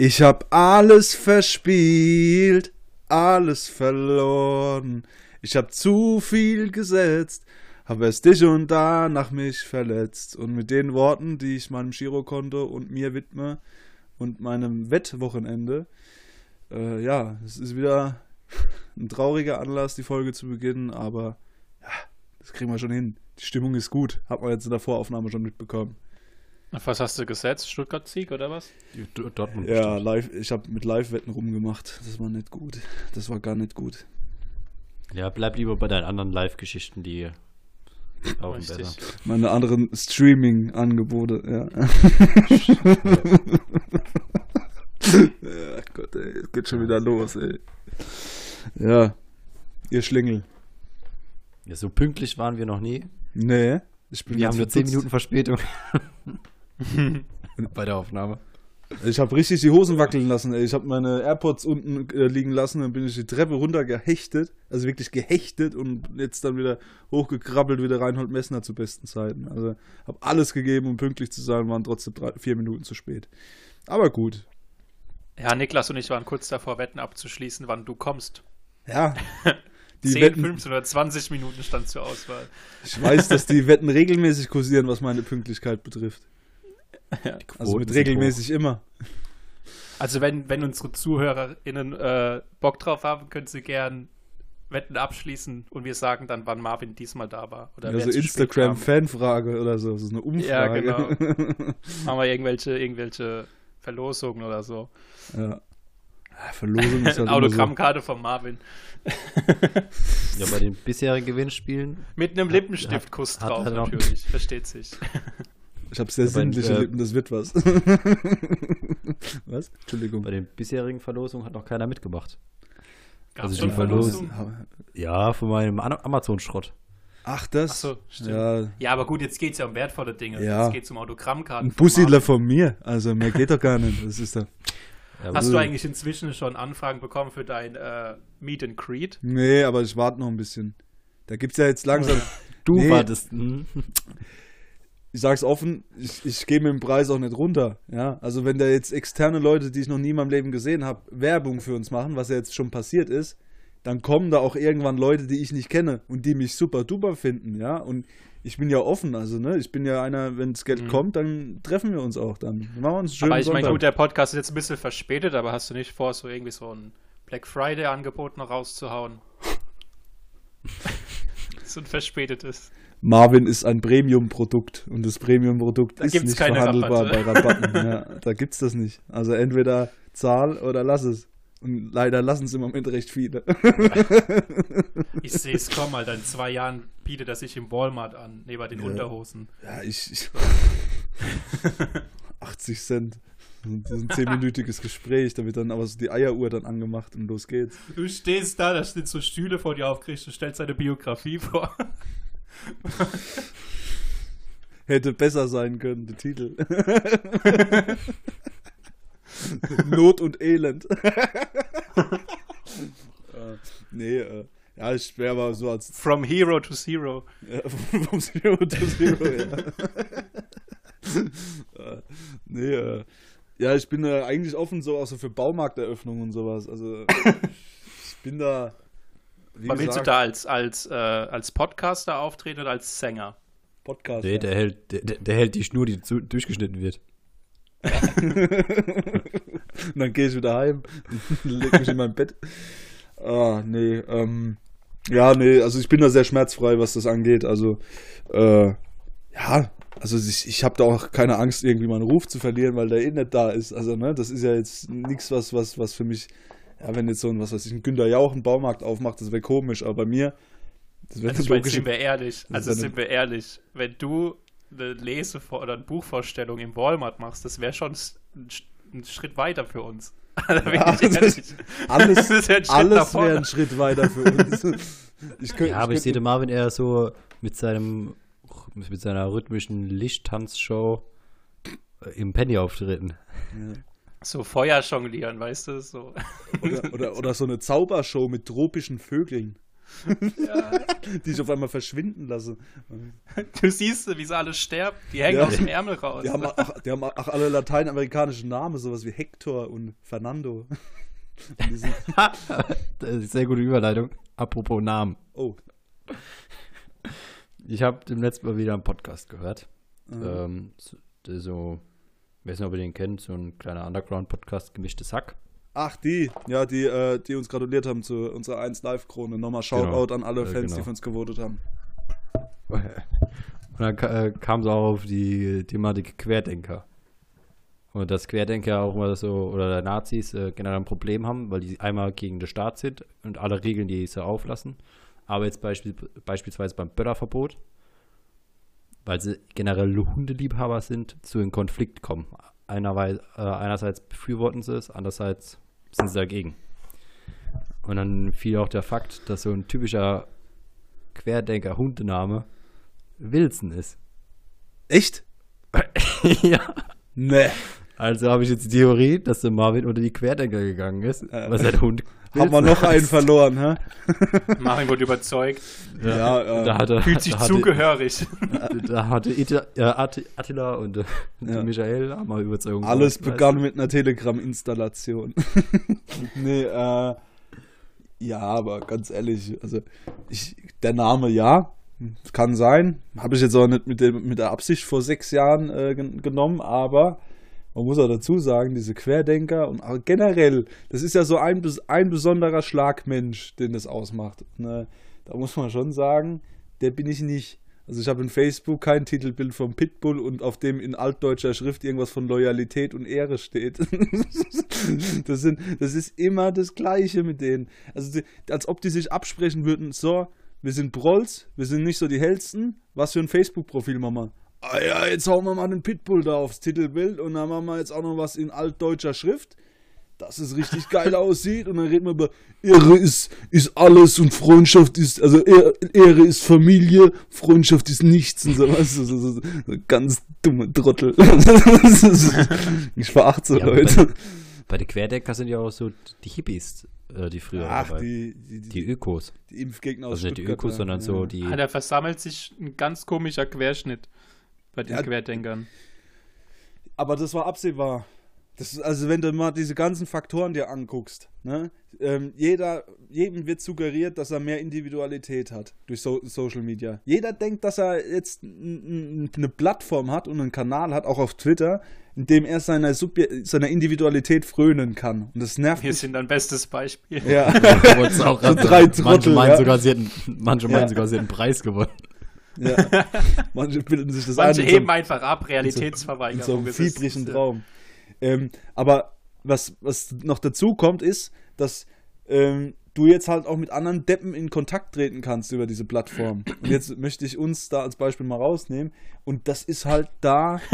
Ich hab alles verspielt, alles verloren. Ich hab zu viel gesetzt, hab erst dich und danach mich verletzt. Und mit den Worten, die ich meinem Girokonto und mir widme und meinem Wettwochenende, äh, ja, es ist wieder ein trauriger Anlass, die Folge zu beginnen, aber ja, das kriegen wir schon hin. Die Stimmung ist gut, hat man jetzt in der Voraufnahme schon mitbekommen. Auf was hast du gesetzt? Stuttgart-Sieg oder was? Dortmund. Ja, live, ich habe mit Live-Wetten rumgemacht. Das war nicht gut. Das war gar nicht gut. Ja, bleib lieber bei deinen anderen Live-Geschichten, die laufen Richtig. besser. Meine anderen Streaming-Angebote, ja. ja, Gott, ey, es geht schon wieder los, ey. Ja, ihr Schlingel. Ja, so pünktlich waren wir noch nie. Nee, ich bin Wir haben nur 10 verdutzt. Minuten Verspätung. bei der Aufnahme. Ich habe richtig die Hosen wackeln lassen, ey. Ich habe meine AirPods unten äh, liegen lassen, dann bin ich die Treppe runter gehechtet, also wirklich gehechtet und jetzt dann wieder hochgekrabbelt, wieder Reinhold Messner zu besten Zeiten. Also habe alles gegeben, um pünktlich zu sein, waren trotzdem drei, vier Minuten zu spät. Aber gut. Ja, Niklas und ich waren kurz davor, Wetten abzuschließen, wann du kommst. Ja. Die 10, Wetten, 15 oder 20 Minuten stand zur Auswahl. ich weiß, dass die Wetten regelmäßig kursieren, was meine Pünktlichkeit betrifft. Also mit regelmäßig immer. Also wenn, wenn unsere ZuhörerInnen äh, Bock drauf haben, können sie gern Wetten abschließen und wir sagen dann, wann Marvin diesmal da war. Oder Also. Instagram-Fanfrage oder so. Das ist eine Ja, Umfrage. genau. Machen wir irgendwelche, irgendwelche Verlosungen oder so. ja. Ja, Verlosung ist halt immer so. Autogrammkarte von Marvin. Ja, bei den bisherigen Gewinnspielen. Mit einem Lippenstiftkuss drauf, hat natürlich. Versteht sich. Ich habe sehr Ja, sinnliche äh, Lippen, das wird was. was? Entschuldigung. Bei den bisherigen Verlosungen hat noch keiner mitgemacht. Gab's Also schon die Verlosung- Verlosungen? Ja, von meinem Amazon-Schrott. Ach, das? Achso, stimmt. ja, Ja, aber gut, jetzt geht es ja um wertvolle Dinge. Ja. Jetzt geht es um Autogrammkarten. ein von Bussidler von mir. Also mehr geht doch gar nicht. Das ist doch. Ja, Hast du eigentlich inzwischen schon Anfragen bekommen für dein äh, Meet and Greet? Nee, aber ich warte noch ein bisschen. Da gibt's ja jetzt langsam. du Nee. wartest. hm. Ich sag's offen, ich, ich gehe mit dem Preis auch nicht runter. Ja, also wenn da jetzt externe Leute, die ich noch nie in meinem Leben gesehen habe, Werbung für uns machen, was ja jetzt schon passiert ist, dann kommen da auch irgendwann Leute, die ich nicht kenne und die mich super duper finden, ja. Und ich bin ja offen, also ne, ich bin ja einer, wenn das Geld Mhm. kommt, dann treffen wir uns auch dann. Machen wir uns schönen aber ich meine, gut, der Podcast ist jetzt ein bisschen verspätet, aber hast du nicht vor, so irgendwie so ein Black Friday-Angebot noch rauszuhauen? so ein verspätetes. Marvin ist ein Premium-Produkt und das Premium-Produkt Da ist nicht verhandelbar Rabatte. bei Rabatten. ja, da gibt's das nicht. Also entweder zahl oder lass es. Und leider lassen es im Moment recht viele. Ich sehe es kommen, Alter. In zwei Jahren bietet er sich im Walmart an, neben den Ja. Unterhosen. Ja, ich. ich 80 Cent. Das ist ein zehnminütiges Gespräch, da wird dann aber so die Eieruhr dann angemacht und los geht's. Du stehst da, da stehen so Stühle vor dir aufgerichtet, du stellst deine Biografie vor. Hätte besser sein können, der Titel. Not und Elend. äh, nee, äh, ja, ich wäre aber so als From Hero to Zero. Ja, vom Zero to Zero, ja. Äh, nee, äh, ja, ich bin äh, eigentlich offen so auch so für Baumarkteröffnungen und sowas. Also ich bin da. Wie willst du gesagt, da als, als, äh, als Podcaster auftreten oder als Sänger? Podcast? Nee, der hält, der, der hält die Schnur, die zu, durchgeschnitten wird. und dann gehe ich wieder heim und leg mich in mein Bett. Ah, nee, ähm, ja, nee, also ich bin da sehr schmerzfrei, was das angeht. Also, äh, ja, also ich, ich habe da auch keine Angst, irgendwie meinen Ruf zu verlieren, weil der eh nicht da ist. Also, ne, das ist ja jetzt nichts, was, was, was für mich, ja, wenn jetzt so ein, was weiß ich, ein Günter Jauch einen Baumarkt aufmacht, das wäre komisch, aber bei mir, das wäre Also ich meine, logische sind wir ehrlich, Das also sind wir ehrlich, wenn du eine Lese- oder eine Buchvorstellung im Walmart machst, das wäre schon ein, Sch- ein Schritt weiter für uns. Da bin Ja, ich ehrlich. alles, ja ein alles wäre ein Schritt weiter für uns. Ich könnt, Ja, aber ich sehe könnte- den Marvin eher so mit seinem mit seiner rhythmischen Lichttanzshow äh, im Penny auftreten. So Feuer jonglieren, weißt du? So. Oder, oder, oder so eine Zaubershow mit tropischen Vögeln. Ja. die ich auf einmal verschwinden lasse. Du siehst, wie sie alle sterben. Die hängen Ja. aus dem Ärmel raus. Die haben, auch, die haben auch alle lateinamerikanischen Namen, sowas wie Hector und Fernando. Und sehr gute Überleitung. Apropos Namen. oh, Ich habe dem letzten Mal wieder einen Podcast gehört. Mhm. Ähm, so, wer weiß nicht, ob ihr den kennt, so ein kleiner Underground-Podcast, gemischtes Hack. Ach, die, ja, die, äh, die uns gratuliert haben zu unserer 1 Live-Krone. Nochmal Shoutout Genau. an alle Äh, Fans, genau. die für uns gewotet haben. Und dann äh, kam es auch auf die Thematik Querdenker. Und dass Querdenker auch mal so, oder Nazis äh, generell ein Problem haben, weil die einmal gegen den Staat sind und alle Regeln, die sie auflassen. Aber jetzt beispiel, beispielsweise beim Böllerverbot, weil sie generell Hundeliebhaber sind, zu einem Konflikt kommen. Einerweise, äh, einerseits befürworten sie es, andererseits sind sie dagegen. Und dann fiel auch der Fakt, dass so ein typischer Querdenker-Hundename Wilson ist. Echt? ja. Nee. Also habe ich jetzt die Theorie, dass der Marvin unter die Querdenker gegangen ist, Äh, weil sein Hund. Haben wir noch einen verloren, hä? Marvin wurde überzeugt. Ja, äh, da hatte, Fühlt sich da hatte, zugehörig. Da hatte Ita, äh, Atti- Attila und, äh, Ja. Michael haben wir Überzeugung. Alles gemacht, begann weißt mit einer Telegram-Installation. nee, äh, ja, aber ganz ehrlich, also ich, der Name ja, kann sein. Habe ich jetzt auch nicht mit, dem, mit der Absicht vor sechs Jahren äh, gen- genommen, aber man muss auch dazu sagen, diese Querdenker und generell, das ist ja so ein, ein besonderer Schlagmensch, den das ausmacht. Ne? Da muss man schon sagen, der bin ich nicht. Also ich habe in Facebook kein Titelbild vom Pitbull und auf dem in altdeutscher Schrift irgendwas von Loyalität und Ehre steht. das, sind, das ist immer das Gleiche mit denen. Also als ob die sich absprechen würden, so, wir sind Prolls, wir sind nicht so die hellsten, was für ein Facebook-Profil wir? Ah ja, jetzt hauen wir mal den Pitbull da aufs Titelbild und dann machen wir jetzt auch noch was in altdeutscher Schrift dass es richtig geil aussieht und dann reden wir über Ehre ist, ist alles und Freundschaft ist, also Ehre, ist Familie, Freundschaft ist nichts und so, weißt du, so, so, ganz dumme Trottel. ich verachte so Ja, Leute. Bei, bei den Querdenker sind ja auch so die Hippies, äh, die früher Ach, dabei. die, die, die die, Ökos. die Impfgegner aus Also nicht die Ökos, sondern ja. so die. Ah, da versammelt sich ein ganz komischer Querschnitt bei den Ja. Querdenkern. Aber das war absehbar. Das ist, also wenn du mal diese ganzen Faktoren dir anguckst, ne, ähm, jeder, jedem wird suggeriert, dass er mehr Individualität hat durch so Social Media. Jeder denkt, dass er jetzt eine Plattform hat und einen Kanal hat, auch auf Twitter, in dem er seiner, Subje seiner Individualität frönen kann. Und das nervt Wir mich. sind ein bestes Beispiel. Ja. Wollt's auch So drei. Trottel, manche meinen ja. sogar, sie hätten, manche meinen Ja. sogar, sie hätten einen Preis gewonnen. Ja. Manche bilden sich das Manche ein. in so einem- heben einfach ab, in so Realitätsverweigerung. einem fiebrigen äh, Traum. Ähm, aber was, was noch dazu kommt, ist, dass ähm, du jetzt halt auch mit anderen Deppen in Kontakt treten kannst über diese Plattform. Und jetzt möchte ich uns da als Beispiel mal rausnehmen. Und das ist halt da,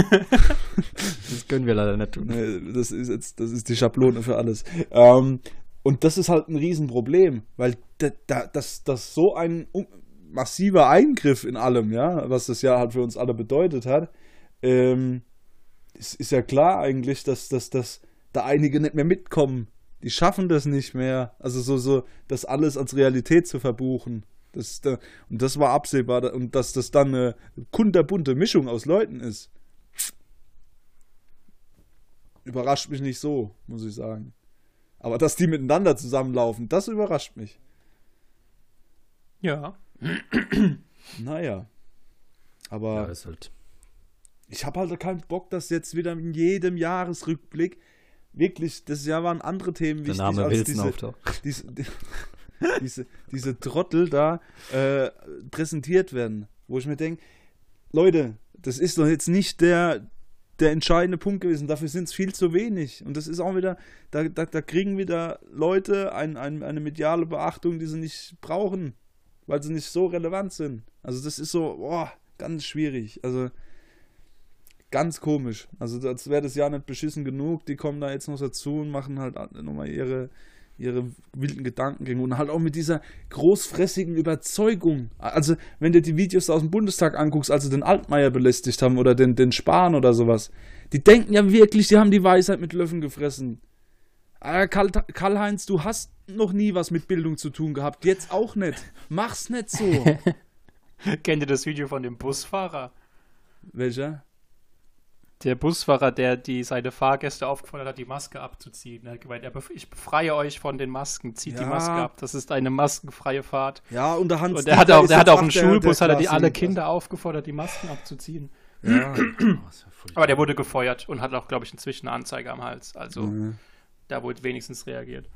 Das können wir leider nicht tun. das ist jetzt, das ist die Schablone für alles. Ähm, und das ist halt ein Riesenproblem, weil da, da, das, das so ein massiver Eingriff in allem, ja, was das ja halt für uns alle bedeutet hat, ähm, es ist ja klar eigentlich, dass, dass, dass da einige nicht mehr mitkommen. Die schaffen das nicht mehr. Also so, so, das alles als Realität zu verbuchen. Das, da, und das war absehbar. Und dass das dann eine kunterbunte Mischung aus Leuten ist, überrascht mich nicht so, muss ich sagen. Aber dass die miteinander zusammenlaufen, das überrascht mich. Ja. Naja. Aber Ja, ist halt. ich habe halt keinen Bock, dass jetzt wieder in jedem Jahresrückblick wirklich, das Jahr waren andere Themen Der wichtig Name als Wilson diese, diese, die, diese, diese Trottel da äh, präsentiert werden, wo ich mir denke, Leute, das ist doch jetzt nicht der, der entscheidende Punkt gewesen, dafür sind es viel zu wenig. Und das ist auch wieder, da, da, da kriegen wieder Leute ein, ein, eine mediale Beachtung, die sie nicht brauchen, weil sie nicht so relevant sind. Also das ist so, boah, ganz schwierig. Also ganz komisch. Also als wäre das Jahr nicht beschissen genug. Die kommen da jetzt noch dazu und machen halt nochmal ihre, ihre wilden Gedankengänge und halt auch mit dieser großfressigen Überzeugung. Also wenn du die Videos aus dem Bundestag anguckst, als sie den Altmaier belästigt haben oder den, den Spahn oder sowas, die denken ja wirklich, die haben die Weisheit mit Löffeln gefressen. Karl- Karl-Heinz, du hast noch nie was mit Bildung zu tun gehabt. Jetzt auch nicht. Mach's nicht so. Kennt ihr das Video von dem Busfahrer? Welcher? Der Busfahrer, der die seine Fahrgäste aufgefordert hat, die Maske abzuziehen. Er hat gemeint, ich befreie euch von den Masken, zieht die Ja. Maske ab. Das ist eine maskenfreie Fahrt. Ja, und der Hans Und er hat auch, der hat auch der- Schulbus, der hat er die alle Kinder aufgefordert, die Masken abzuziehen. Ja. Aber der wurde gefeuert und hat auch, glaube ich, inzwischen eine Anzeige am Hals. Also Mhm. Da wurde wenigstens reagiert.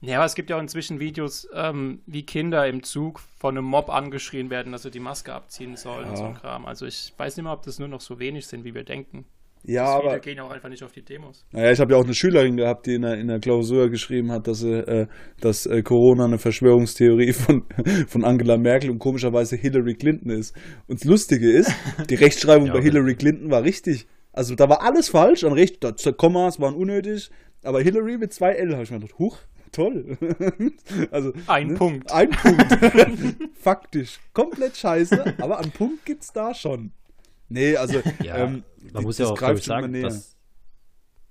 Ja, aber es gibt ja auch inzwischen Videos, ähm, wie Kinder im Zug von einem Mob angeschrien werden, dass sie die Maske abziehen sollen und so ein Kram. Also ich weiß nicht mal, ob das nur noch so wenig sind, wie wir denken. Ja, Viele aber gehen auch einfach nicht auf die Demos. naja, ich habe ja auch eine Schülerin gehabt, die in der, in der Klausur geschrieben hat, dass, sie, äh, dass äh, Corona eine Verschwörungstheorie von, von Angela Merkel und komischerweise Hillary Clinton ist. Und das Lustige ist, die Rechtschreibung Ja, bei aber- Hillary Clinton war richtig. Also da war alles falsch, an Recht, da, Kommas waren unnötig, aber Hillary mit zwei L habe ich mir gedacht, huch, toll. also Ein ne? Punkt. Ein Punkt. Faktisch. Komplett scheiße, aber einen Punkt gibt's da schon. Nee, also Ja, ähm, man die- muss ja auch, glaube greift sagen, dass.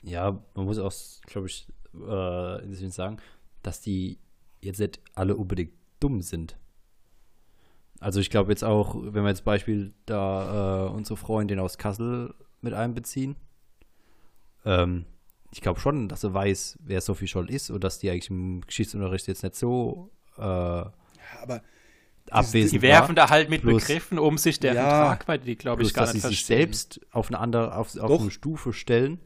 Ja, man muss auch, glaube ich, äh, in Sinn sagen, dass die jetzt nicht alle unbedingt dumm sind. Also ich glaube jetzt auch, wenn wir jetzt Beispiel da äh, unsere Freundin aus Kassel mit einbeziehen, ähm, ich glaube schon, dass sie weiß, wer Sophie Scholl ist und dass die eigentlich im Geschichtsunterricht jetzt nicht so äh, aber abwesend Die werfen war. da halt mit Plus- Begriffen um sich, deren Ja. Tragweite die, glaube ich, Bloß, gar dass nicht sie sich selbst auf eine andere, auf, auf eine Stufe stellen,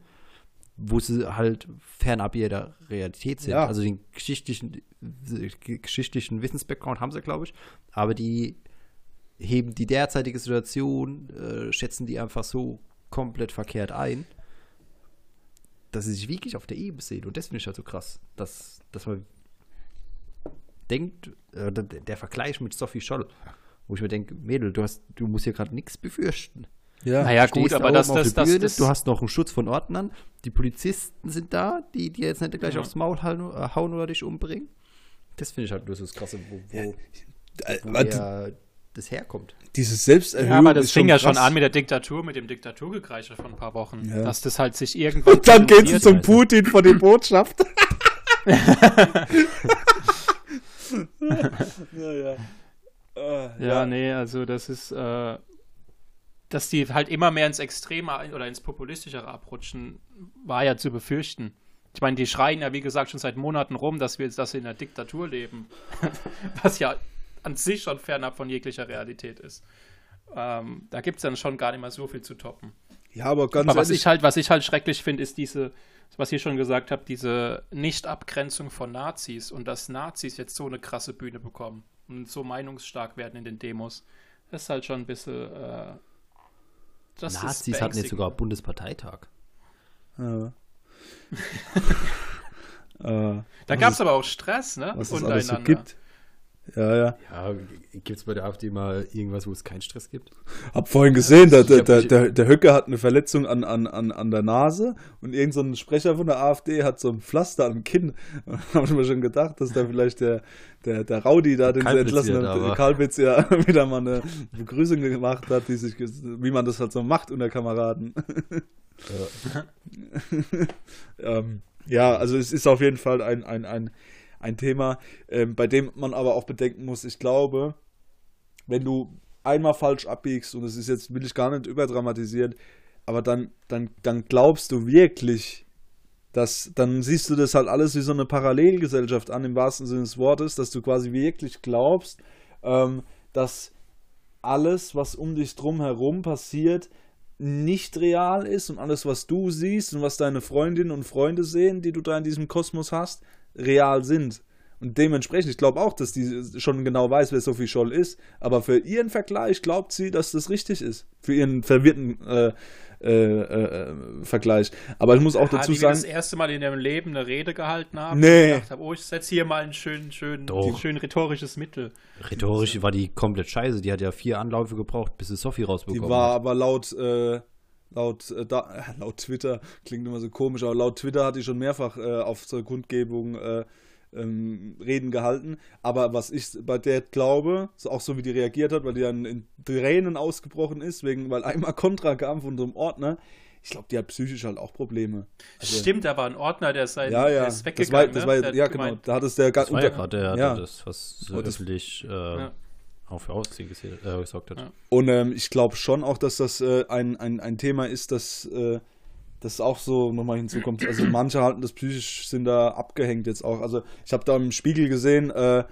wo sie halt fernab ihrer Realität sind. Ja. Also den geschichtlichen, äh, geschichtlichen Wissensbackground haben sie, glaube ich, aber die heben die derzeitige Situation, äh, schätzen die einfach so komplett verkehrt ein, dass sie sich wirklich auf der Ebene sehen. Und das finde ich halt so krass, dass, dass man denkt, äh, der, Vergleich mit Sophie Scholl, wo ich mir denke, Mädel, du hast, du musst hier gerade nichts befürchten. ja. Naja, gut, aber da das, das, das, Bühne, das, du hast noch einen Schutz von Ordnern, die Polizisten sind da, die dir jetzt nicht gleich Ja. aufs Maul hauen, äh, hauen oder dich umbringen. Das finde ich halt nur so das Krasse, wo, wo, Äh, wo aber der, das herkommt. Dieses Selbsterhöhung ja, aber das ist fing ja schon an mit der Diktatur, mit dem Diktaturgekreische von ein paar Wochen. Ja. Dass das halt sich irgendwann. Und dann gehen sie kristallisiert zum hat. Putin vor die Botschaft. naja. Äh, Ja, nee, also das ist, äh, dass die halt immer mehr ins Extreme oder ins Populistischere abrutschen, war ja zu befürchten. Ich meine, die schreien ja, wie gesagt, schon seit Monaten rum, dass wir jetzt dass wir in einer Diktatur leben. Was ja an sich schon fernab von jeglicher Realität ist. Ähm, da gibt es dann schon gar nicht mehr so viel zu toppen. ja, aber ganz Aber was ehrlich, ich halt, was ich halt schrecklich finde, ist diese, was ich schon gesagt habe, diese Nicht-Abgrenzung von Nazis und dass Nazis jetzt so eine krasse Bühne bekommen und so meinungsstark werden in den Demos. Das ist halt schon ein bisschen. Äh, das ist Nazis hatten jetzt sogar Bundesparteitag. Ja. äh, Da gab es aber auch Stress, ne? was es alles so gibt. Ja, ja. Ja, gibt es bei der AfD mal irgendwas, wo es keinen Stress gibt? Hab vorhin gesehen, der, der, der, der, Höcke hat eine Verletzung an, an, an, an der Nase und irgendein so ein Sprecher von der AfD hat so ein Pflaster am Kinn. Hab ich mir schon gedacht, dass da vielleicht der, der, der Rowdy da, den sie entlassen aber- Kalbitz ja wieder mal eine Begrüßung gemacht hat, die sich, wie man das halt so macht unter Kameraden. ähm, ja, also es ist auf jeden Fall ein, ein, ein, ein Thema, ähm, bei dem man aber auch bedenken muss, ich glaube, wenn du einmal falsch abbiegst, und das ist jetzt, will ich gar nicht überdramatisieren, aber dann, dann, dann glaubst du wirklich, dass, dann siehst du das halt alles wie so eine Parallelgesellschaft an, im wahrsten Sinne des Wortes, dass du quasi wirklich glaubst, ähm, dass alles, was um dich drum herum passiert, nicht real ist und alles, was du siehst und was deine Freundinnen und Freunde sehen, die du da in diesem Kosmos hast, real sind. Und dementsprechend, ich glaube auch, dass die schon genau weiß, wer Sophie Scholl ist, aber für ihren Vergleich glaubt sie, dass das richtig ist. Für ihren verwirrten äh, äh, äh, Vergleich. Aber ich muss auch Ja, dazu die wir das sagen, erste Mal in ihrem Leben eine Rede gehalten haben. Nee. Und gedacht habe, oh, ich setze hier mal ein schön, schön, schön rhetorisches Mittel. Rhetorisch war die komplett scheiße. Die hat ja vier Anläufe gebraucht, bis sie Sophie die rausbekommen war hat. aber laut, äh, laut, äh, da, äh, laut Twitter, klingt immer so komisch, aber laut Twitter hat die schon mehrfach äh, auf zur Kundgebung äh, ähm, Reden gehalten. Aber was ich bei der glaube, so auch so wie die reagiert hat, weil die dann in Tränen ausgebrochen ist, wegen, weil einmal Kontra kam von so einem Ordner. Ich glaube, die hat psychisch halt auch Probleme. Also, Stimmt, aber ein Ordner, der ist, halt, ja, ja. der ist Das weggegangen. war, das ne? war, hat ja, genau. gemeint, Da hat es der Das war ja unter- gerade der, ja. das, was so Und das- öffentlich äh, Ja. Auch für gese- äh, gesorgt hat. Ja. Und ähm, ich glaube schon auch, dass das äh, ein, ein, ein Thema ist, das, äh, das auch so nochmal hinzukommt. Also manche halten das psychisch, sind da abgehängt jetzt auch. Also ich habe da im Spiegel gesehen, äh,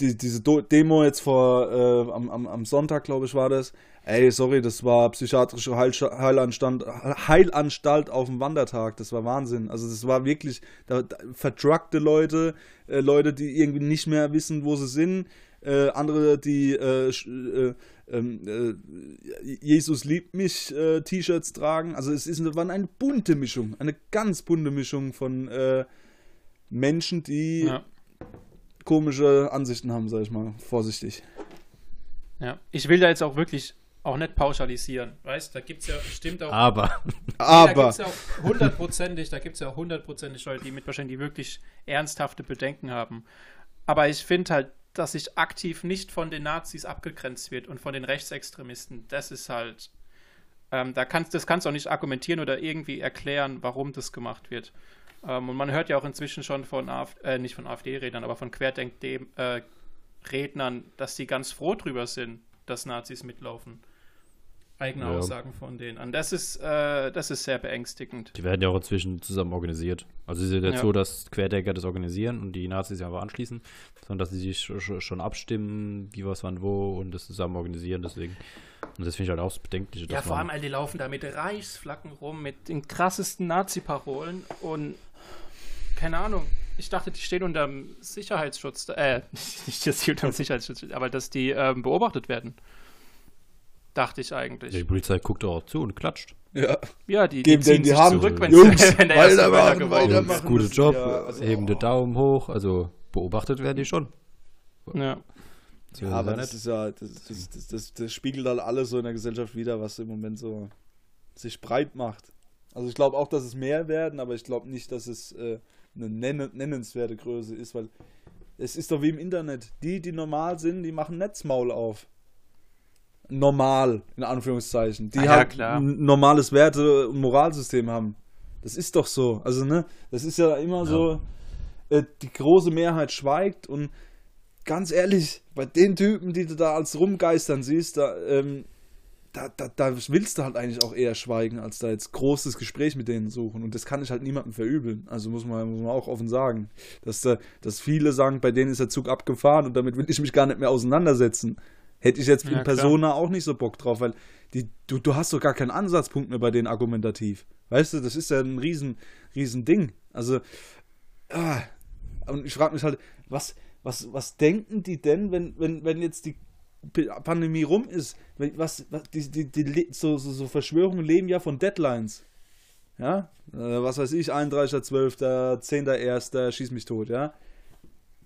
die, diese Do Demo jetzt vor, äh, am, am, am Sonntag, glaube ich, war das. Ey, sorry, das war psychiatrische Heil Heilanstalt, Heilanstalt auf dem Wandertag. Das war Wahnsinn. Also das war wirklich da, da, verdruckte Leute, äh, Leute, die irgendwie nicht mehr wissen, wo sie sind. Äh, andere, die äh, sch- äh, ähm, äh, Jesus liebt mich äh, T-Shirts tragen. Also es ist, war eine bunte Mischung, eine ganz bunte Mischung von äh, Menschen, die Ja. komische Ansichten haben, sag ich mal, vorsichtig. Ja. Ich will da jetzt auch wirklich auch nicht pauschalisieren. Weißt da gibt es ja, stimmt auch. Aber da Aber gibt es ja auch hundertprozentig, da gibt es ja auch hundertprozentig Leute, die mit wahrscheinlich die wirklich ernsthafte Bedenken haben. Aber ich finde halt, dass sich aktiv nicht von den Nazis abgegrenzt wird und von den Rechtsextremisten. Das ist halt, ähm, da kannst, das kannst du auch nicht argumentieren oder irgendwie erklären, warum das gemacht wird. Ähm, und man hört ja auch inzwischen schon von AfD, äh, nicht von AfD-Rednern, aber von Querdenk-Rednern, dass die ganz froh drüber sind, dass Nazis mitlaufen. Eigene Ja. Aussagen von denen. Und das ist, äh, das ist sehr beängstigend. die werden ja auch inzwischen zusammen organisiert. Also es ist ja nicht Ja. so, dass Querdenker das organisieren und die Nazis ja aber anschließen, sondern dass sie sich sch- sch- schon abstimmen, wie was wann wo und das zusammen organisieren. Deswegen. Und das finde ich halt auch das Bedenkliche. Ja, vor allem, all die laufen da mit Reichsflaggen rum, mit den krassesten Nazi-Parolen und keine Ahnung. Ich dachte, die stehen unter dem Sicherheitsschutz, äh, nicht, dass die unter dem Sicherheitsschutz aber dass die ähm, beobachtet werden. Dachte ich eigentlich. Die Polizei guckt doch auch zu und klatscht. ja, Ja, die, Geben die ziehen denen die Hand. zurück, wenn, Jungs, wenn der erste weitermachen, Männergewalt weitermachen. guter Job, ja, also- hebende Daumen hoch. Also beobachtet werden die schon. Ja. So Ja, aber das ist ja, das, das, das, das, das spiegelt halt alles so in der Gesellschaft wieder, was im Moment so sich breit macht. Also ich glaube auch, dass es mehr werden, aber ich glaube nicht, dass es äh, eine nenn nennenswerte Größe ist, weil es ist doch wie im Internet. Die, die normal sind, die machen Netzmaul auf. Normal, in Anführungszeichen. Die Ah ja, halt klar. ein normales Werte- und Moralsystem haben. Das ist doch so. Also, ne, das ist ja immer so, äh, die große Mehrheit schweigt und ganz ehrlich, bei den Typen, die du da als rumgeistern siehst, da, ähm, da, da, da willst du halt eigentlich auch eher schweigen, als da jetzt großes Gespräch mit denen suchen. Und das kann ich halt niemandem verübeln. Also muss man, muss man auch offen sagen. Dass, da, dass viele sagen, bei denen ist der Zug abgefahren und damit will ich mich gar nicht mehr auseinandersetzen. Hätte ich jetzt Ja, in klar. Persona auch nicht so Bock drauf, weil die, du, du hast doch gar keinen Ansatzpunkt mehr bei denen argumentativ. Weißt du, das ist ja ein riesen, riesen Ding. Also, ah, und ich frage mich halt, was, was, was denken die denn, wenn, wenn, wenn jetzt die Pandemie rum ist? Was, was, die, die, die, so, so, so Verschwörungen leben ja von Deadlines. Ja, äh, was weiß ich, 31.12., 10.1., schieß mich tot, ja.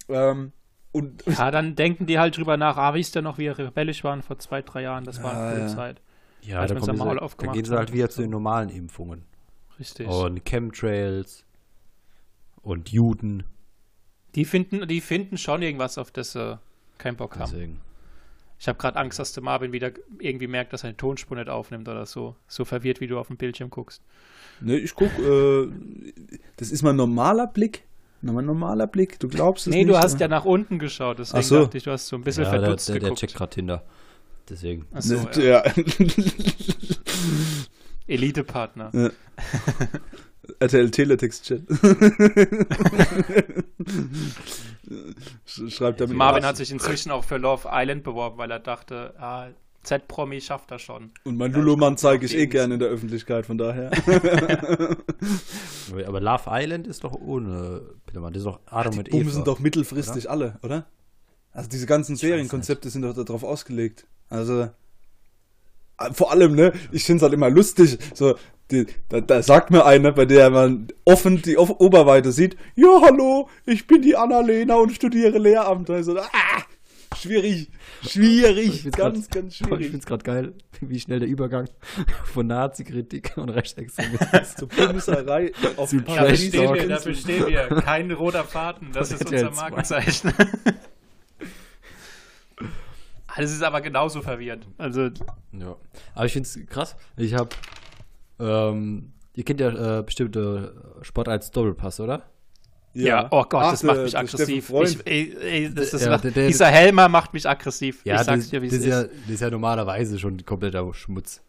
Ähm, und ja, dann denken die halt drüber nach, ah, wisst ihr noch, wie wir rebellisch waren vor zwei, drei Jahren? Das war Ja, eine coole ja. Zeit. Ja, da, kommen Maul sie, da aufgemacht gehen sie halt wieder zu den normalen Impfungen. Richtig. Und Chemtrails und Juden. Die finden, die finden schon irgendwas, auf das sie keinen Bock haben. Deswegen. Ich habe gerade Angst, dass der Marvin wieder irgendwie merkt, dass er eine Tonspur nicht aufnimmt oder so. So verwirrt, wie du auf dem Bildschirm guckst. ne, ich guck, äh, das ist mein normaler Blick. Mein normaler Blick, du glaubst es Nee, nicht. du hast ja nach unten geschaut, deswegen Ach so. dachte ich, du hast so ein bisschen Ja, der, verdutzt der, der geguckt. checkt gerade Tinder. Deswegen. Ach so, Ne, ja. ja. Elite-Partner. Ja. RTL Teletext-Chat. Sch- Schreibt damit. Marvin hat sich inzwischen auch für Love Island beworben, weil er dachte, ah, Z-Promi schafft er schon. Und mein Lulumann zeige ich eh gerne in der Öffentlichkeit, von daher. Aber Love Island ist doch ohne Pillermann. Das ist doch Adam Die und Eva. bumsen doch mittelfristig alle, oder? Also diese ganzen Serienkonzepte sind doch darauf ausgelegt. Also äh, vor allem, ne, ich finde es halt immer lustig, so, die, da, da sagt mir einer, bei der man offen die Oberweite sieht, ja, hallo, ich bin die Annalena und studiere Lehramt. Also, ah, Schwierig. Schwierig. Ich find's Ganz, grad- ganz Ich schwierig. finde es gerade geil, wie schnell der Übergang von Nazi-Kritik und Rechtsextremismus Zur Bumserei auf Zu Dafür stehen, wir, dafür stehen wir. Kein roter Faden, das ist unser 2. Markenzeichen. Das ist aber genauso verwirrend. Also, Ja. Aber ich finde es krass. Ich habe, ähm, ihr kennt ja äh, bestimmte Sport als Doppelpass, oder? Ja, oh Gott, Ach, das macht mich aggressiv. Steffen Freund. Ich, ey, ey, das, das Ja, macht, der- der- dieser Helmer macht mich aggressiv. ich sag's das, dir, wie es ist. Ja, das ist ja normalerweise schon kompletter Schmutz.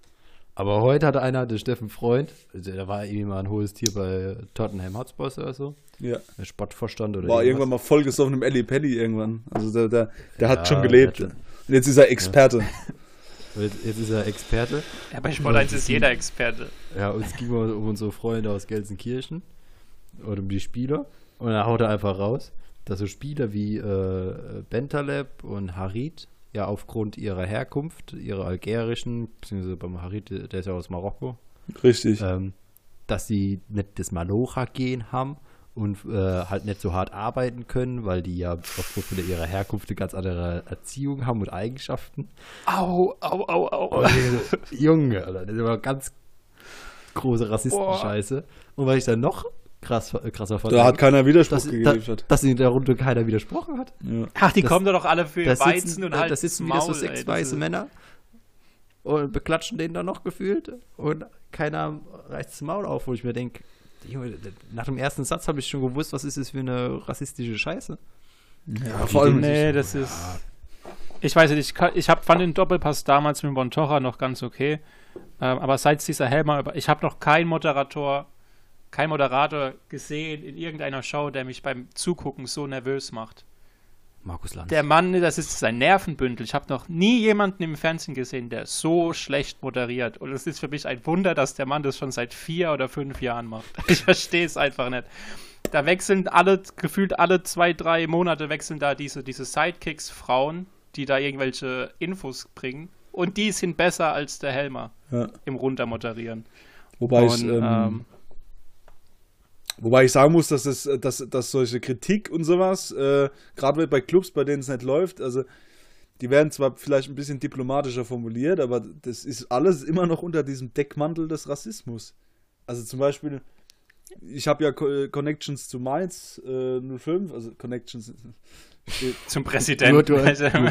Aber heute hatte einer, der Steffen Freund, also der war irgendwie mal ein hohes Tier bei Tottenham Hotspurs oder so, ja. der Sportvorstand oder War irgendwas. irgendwann mal vollgesoffen im Ellie Penny irgendwann. Also der, der, der Ja, hat schon gelebt. der Und hat- jetzt ist er Experte. Und Jetzt, ist er Experte. ja, bei Sport 1 ist jeder Experte. Ja, uns ging mal um unsere Freunde aus Gelsenkirchen oder um die Spieler. Und dann haut er einfach raus, dass so Spieler wie äh, Bentaleb und Harit ja aufgrund ihrer Herkunft, ihrer algerischen, beziehungsweise beim Harit, der ist ja aus Marokko, Richtig. ähm, dass sie nicht das Malocha-Gen haben und äh, halt nicht so hart arbeiten können, weil die ja aufgrund von ihrer Herkunft eine ganz andere Erziehung haben und Eigenschaften. Au, au, au, au. Junge, Alter, das war ganz große Rassistenscheiße. Und was ich dann noch krass, krasser fand, Da hat keiner Widerspruch dass, da, geliefert. dass in der Runde keiner widersprochen hat. Ja. Ach, die Das- kommen doch alle für Da Weizen sitzen, und da, halt da sitzen wieder so Maul, sechs ey, weiße ist- Männer und beklatschen den dann noch gefühlt und keiner reißt das Maul auf, wo ich mir denke, Junge, nach dem ersten Satz habe ich schon gewusst, was ist das für eine rassistische Scheiße. Ja, vor allem, Nee, das ist. Ich weiß nicht, ich, ich hab, fand den Doppelpass damals mit Bontocha noch ganz okay. Ähm, aber seit dieser Helmer, ich habe noch keinen Moderator, kein Moderator gesehen in irgendeiner Show, der mich beim Zugucken so nervös macht. Markus Lanz. Der Mann, das ist sein Nervenbündel. Ich habe noch nie jemanden im Fernsehen gesehen, der so schlecht moderiert. Und es ist für mich ein Wunder, dass der Mann das schon seit vier oder fünf Jahren macht. Ich verstehe es einfach nicht. Da wechseln alle, gefühlt alle zwei, drei Monate wechseln da diese, diese Sidekicks Frauen, die da irgendwelche Infos bringen. Und die sind besser als der Helmer ja. im Runtermoderieren. Wobei, ich, Und, ähm, ähm, wobei ich sagen muss, dass, es, dass, dass solche Kritik und sowas, äh, gerade bei Clubs, bei denen es nicht läuft, also die werden zwar vielleicht ein bisschen diplomatischer formuliert, aber das ist alles immer noch unter diesem Deckmantel des Rassismus. Also zum Beispiel, ich habe ja äh, Connections zu Mainz äh, 05, also Connections, zum Präsidenten. du, du, du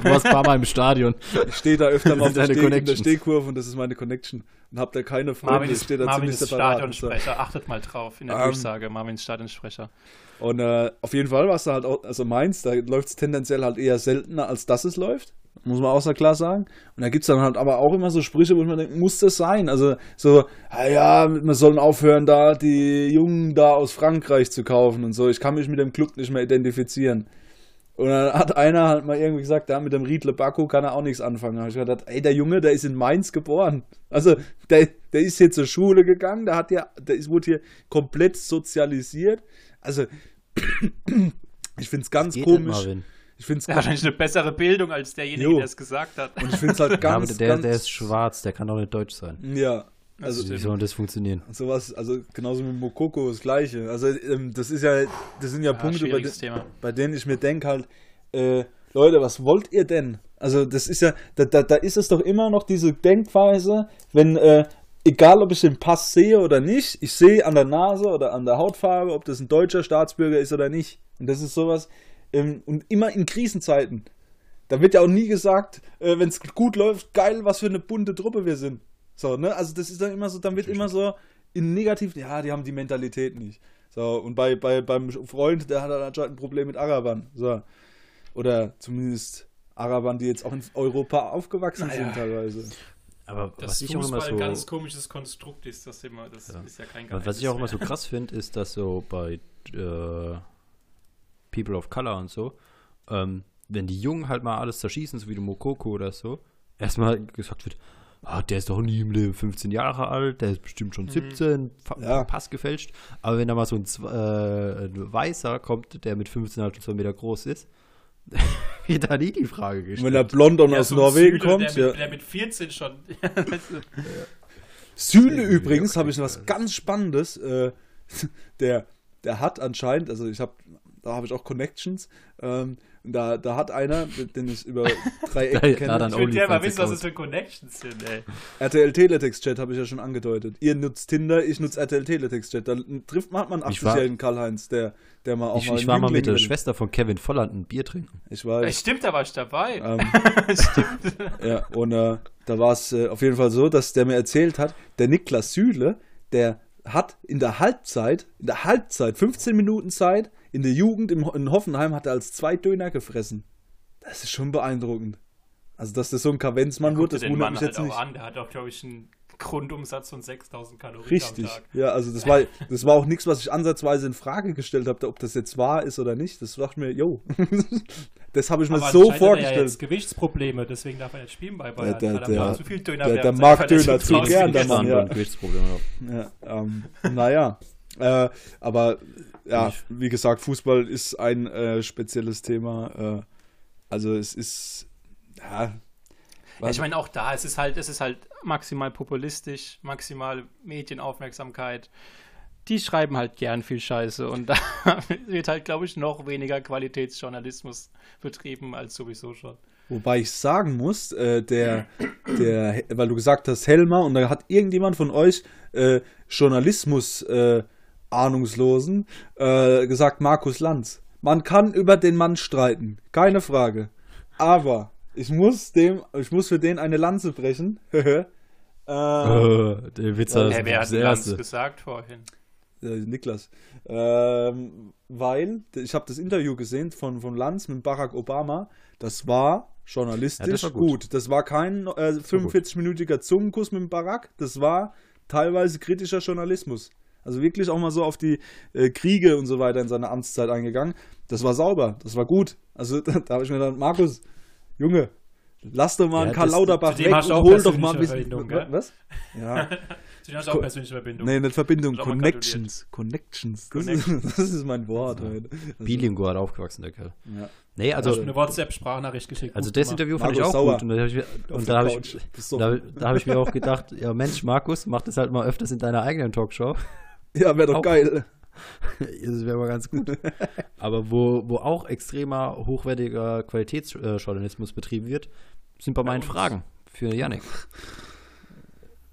warst ein paar Mal im Stadion. ich stehe da öfter mal auf der, Deine Steh, in der. Stehkurve und das ist meine Connection. Und hab da keine Freunde, Marvin ich ist, stehe da Marvin ziemlich ist separat. und so. Stadionsprecher. Achtet mal drauf in der Ähm, Durchsage. Marvin ist Stadionsprecher. Und äh, auf jeden Fall war es da halt auch, also Mainz, da läuft es tendenziell halt eher seltener, als dass es läuft. Muss man außer klar sagen. Und da gibt es dann halt aber auch immer so Sprüche, wo man denkt, muss das sein? Also so, ah ja, wir sollen aufhören, da die Jungen da aus Frankreich zu kaufen und so. Ich kann mich mit dem Club nicht mehr identifizieren. Und dann hat einer halt mal irgendwie gesagt, ja, mit dem Riedle Baku kann er auch nichts anfangen. Da habe ich gedacht, ey, der Junge, der ist in Mainz geboren. Also, der, der ist hier zur Schule gegangen, der hat ja, der ist, wurde hier komplett sozialisiert. Also, ich finde es ganz komisch. Marvin. Ich finde es Der hat wahrscheinlich eine bessere Bildung als derjenige, Jo. der es gesagt hat. und ich finde es halt Ja, aber ganz, der, ganz, der ist schwarz, der kann doch nicht deutsch sein. ja, Also, also Wie soll das funktionieren? sowas, also genauso mit Mokoko das Gleiche. Also ähm, das ist ja, das sind ja, ja, Punkte, bei, de bei denen ich mir denke halt, äh, Leute, was wollt ihr denn? Also das ist ja, da, da, da ist es doch immer noch diese Denkweise, wenn, äh, egal ob ich den Pass sehe oder nicht, ich sehe an der Nase oder an der Hautfarbe, ob das ein deutscher Staatsbürger ist oder nicht. Und das ist sowas, ähm, und immer in Krisenzeiten. Da wird ja auch nie gesagt, äh, wenn es gut läuft, geil, was für eine bunte Truppe wir sind. So, ne? Also das ist dann immer so, dann wird immer so in negativ, ja, die haben die Mentalität nicht. So, und bei, bei beim Freund, der hat anscheinend ein Problem mit Arabern. So. Oder zumindest Arabern, die jetzt auch in Europa aufgewachsen Naja. sind teilweise. Aber Das was ich auch immer so, ein ganz komisches Konstrukt ist, das, immer, das ist ja kein was, was ich auch immer Geheimnis so krass finde, ist, dass so bei äh, People of Color und so, ähm, wenn die Jungen halt mal alles zerschießen, so wie der Mokoko oder so, erstmal gesagt wird, ah, der ist doch nie im Leben 15 Jahre alt, der ist bestimmt schon 17, fa- Ja. Pass gefälscht. Aber wenn da mal so ein, äh, ein Weißer kommt, der mit 15 halt schon 2 Meter groß ist, wird da nie die Frage Und gestellt. wenn der Blondon Ja, aus so Norwegen Süle, kommt, der ja. mit, der mit 14 schon. Süle Ja, übrigens, habe ich noch was ganz Spannendes. Äh, der, der hat anscheinend, also ich habe, da habe ich auch Connections. Ähm, Da, da hat einer, den ich über drei Da- Ecken da kenne. er Ich würde gerne mal wissen, was das für Connections sind, ey. RTL Teletext-Chat habe ich ja schon angedeutet. Ihr nutzt Tinder, ich nutze RTL Teletext-Chat. Da trifft man einen Ich war- 80-jährigen Karl-Heinz, der, der mal auch Ich, mal ich war mal mit der will. Schwester von Kevin Volland ein Bier trinken. Ich weiß. Stimmt, da war ich dabei. Ähm, Stimmt. ja, und äh, da war es äh, auf jeden Fall so, dass der mir erzählt hat, der Niklas Süle, der hat in der Halbzeit, in der Halbzeit, 15 Minuten Zeit, in der Jugend im, in Hoffenheim hat er als zwei Döner gefressen. Das ist schon beeindruckend. Also, dass das so ein Kavenzmann wird, das wundert mich halt jetzt auch nicht. an. Der hat auch, glaube ich, einen Grundumsatz von 6000 Kalorien Richtig. am Tag. Ja, also das war, das war auch nichts, was ich ansatzweise in Frage gestellt habe, ob das jetzt wahr ist oder nicht. Das dachte ich mir, yo, das habe ich mir Aber so hat er ja vorgestellt. jetzt Gewichtsprobleme, deswegen darf er jetzt spielen bei Bayern. der- weil er der- macht zu viel Döner der- der mag Döner zu gern, der Mann, ja. ein Gewichtsproblem. Ja. Ja, ähm, naja. Äh, aber ja, wie gesagt, Fußball ist ein äh, spezielles Thema. Äh, also es ist ja, Ja, ich meine, auch da, es ist halt, es ist halt maximal populistisch, maximal Medienaufmerksamkeit. Die schreiben halt gern viel Scheiße und da wird halt, glaube ich, noch weniger Qualitätsjournalismus betrieben als sowieso schon. Wobei ich sagen muss, äh, der, der, weil du gesagt hast, Helmer, und da hat irgendjemand von euch äh, Journalismus äh, Ahnungslosen äh, gesagt, Markus Lanz. Man kann über den Mann streiten, keine Frage. Aber ich muss dem, ich muss für den eine Lanze brechen. äh, Äh, der Witz Hey, wer hat Lanz erste. gesagt vorhin? äh, Niklas. Ähm, weil, ich habe das Interview gesehen von, von Lanz mit Barack Obama. Das war journalistisch Ja, das war gut. gut. Das war kein äh, 45-minütiger Zungenkuss mit Barack. Das war teilweise kritischer Journalismus. Also wirklich auch mal so auf die äh, Kriege und so weiter in seiner Amtszeit eingegangen. Das war sauber, das war gut. Also da, habe ich mir gedacht, Markus, Junge, lass doch mal Ja, einen Karl das- Lauterbach zu weg und du hol doch mal ein bisschen. Was? Ja. Du hast auch persönliche Verbindung. Nee, nicht Verbindung, Connections. Connections. Das, Ist, das ist mein Wort heute. Also, Bilingual aufgewachsen, der Kerl. Ja. Nee, Also also, eine WhatsApp-Sprachnachricht geschickt. also das. Interview fand ich Markus auch Sauer. gut. Und da habe ich, da hab ich, du- da, da hab ich mir auch gedacht, ja Mensch, Markus, mach das halt mal öfters in deiner eigenen Talkshow. Ja, wäre doch Auch- geil. Das wäre mal ganz gut. Aber wo, wo auch extremer, hochwertiger Qualitätsjournalismus betrieben wird, sind bei meinen. Fragen für Yannick.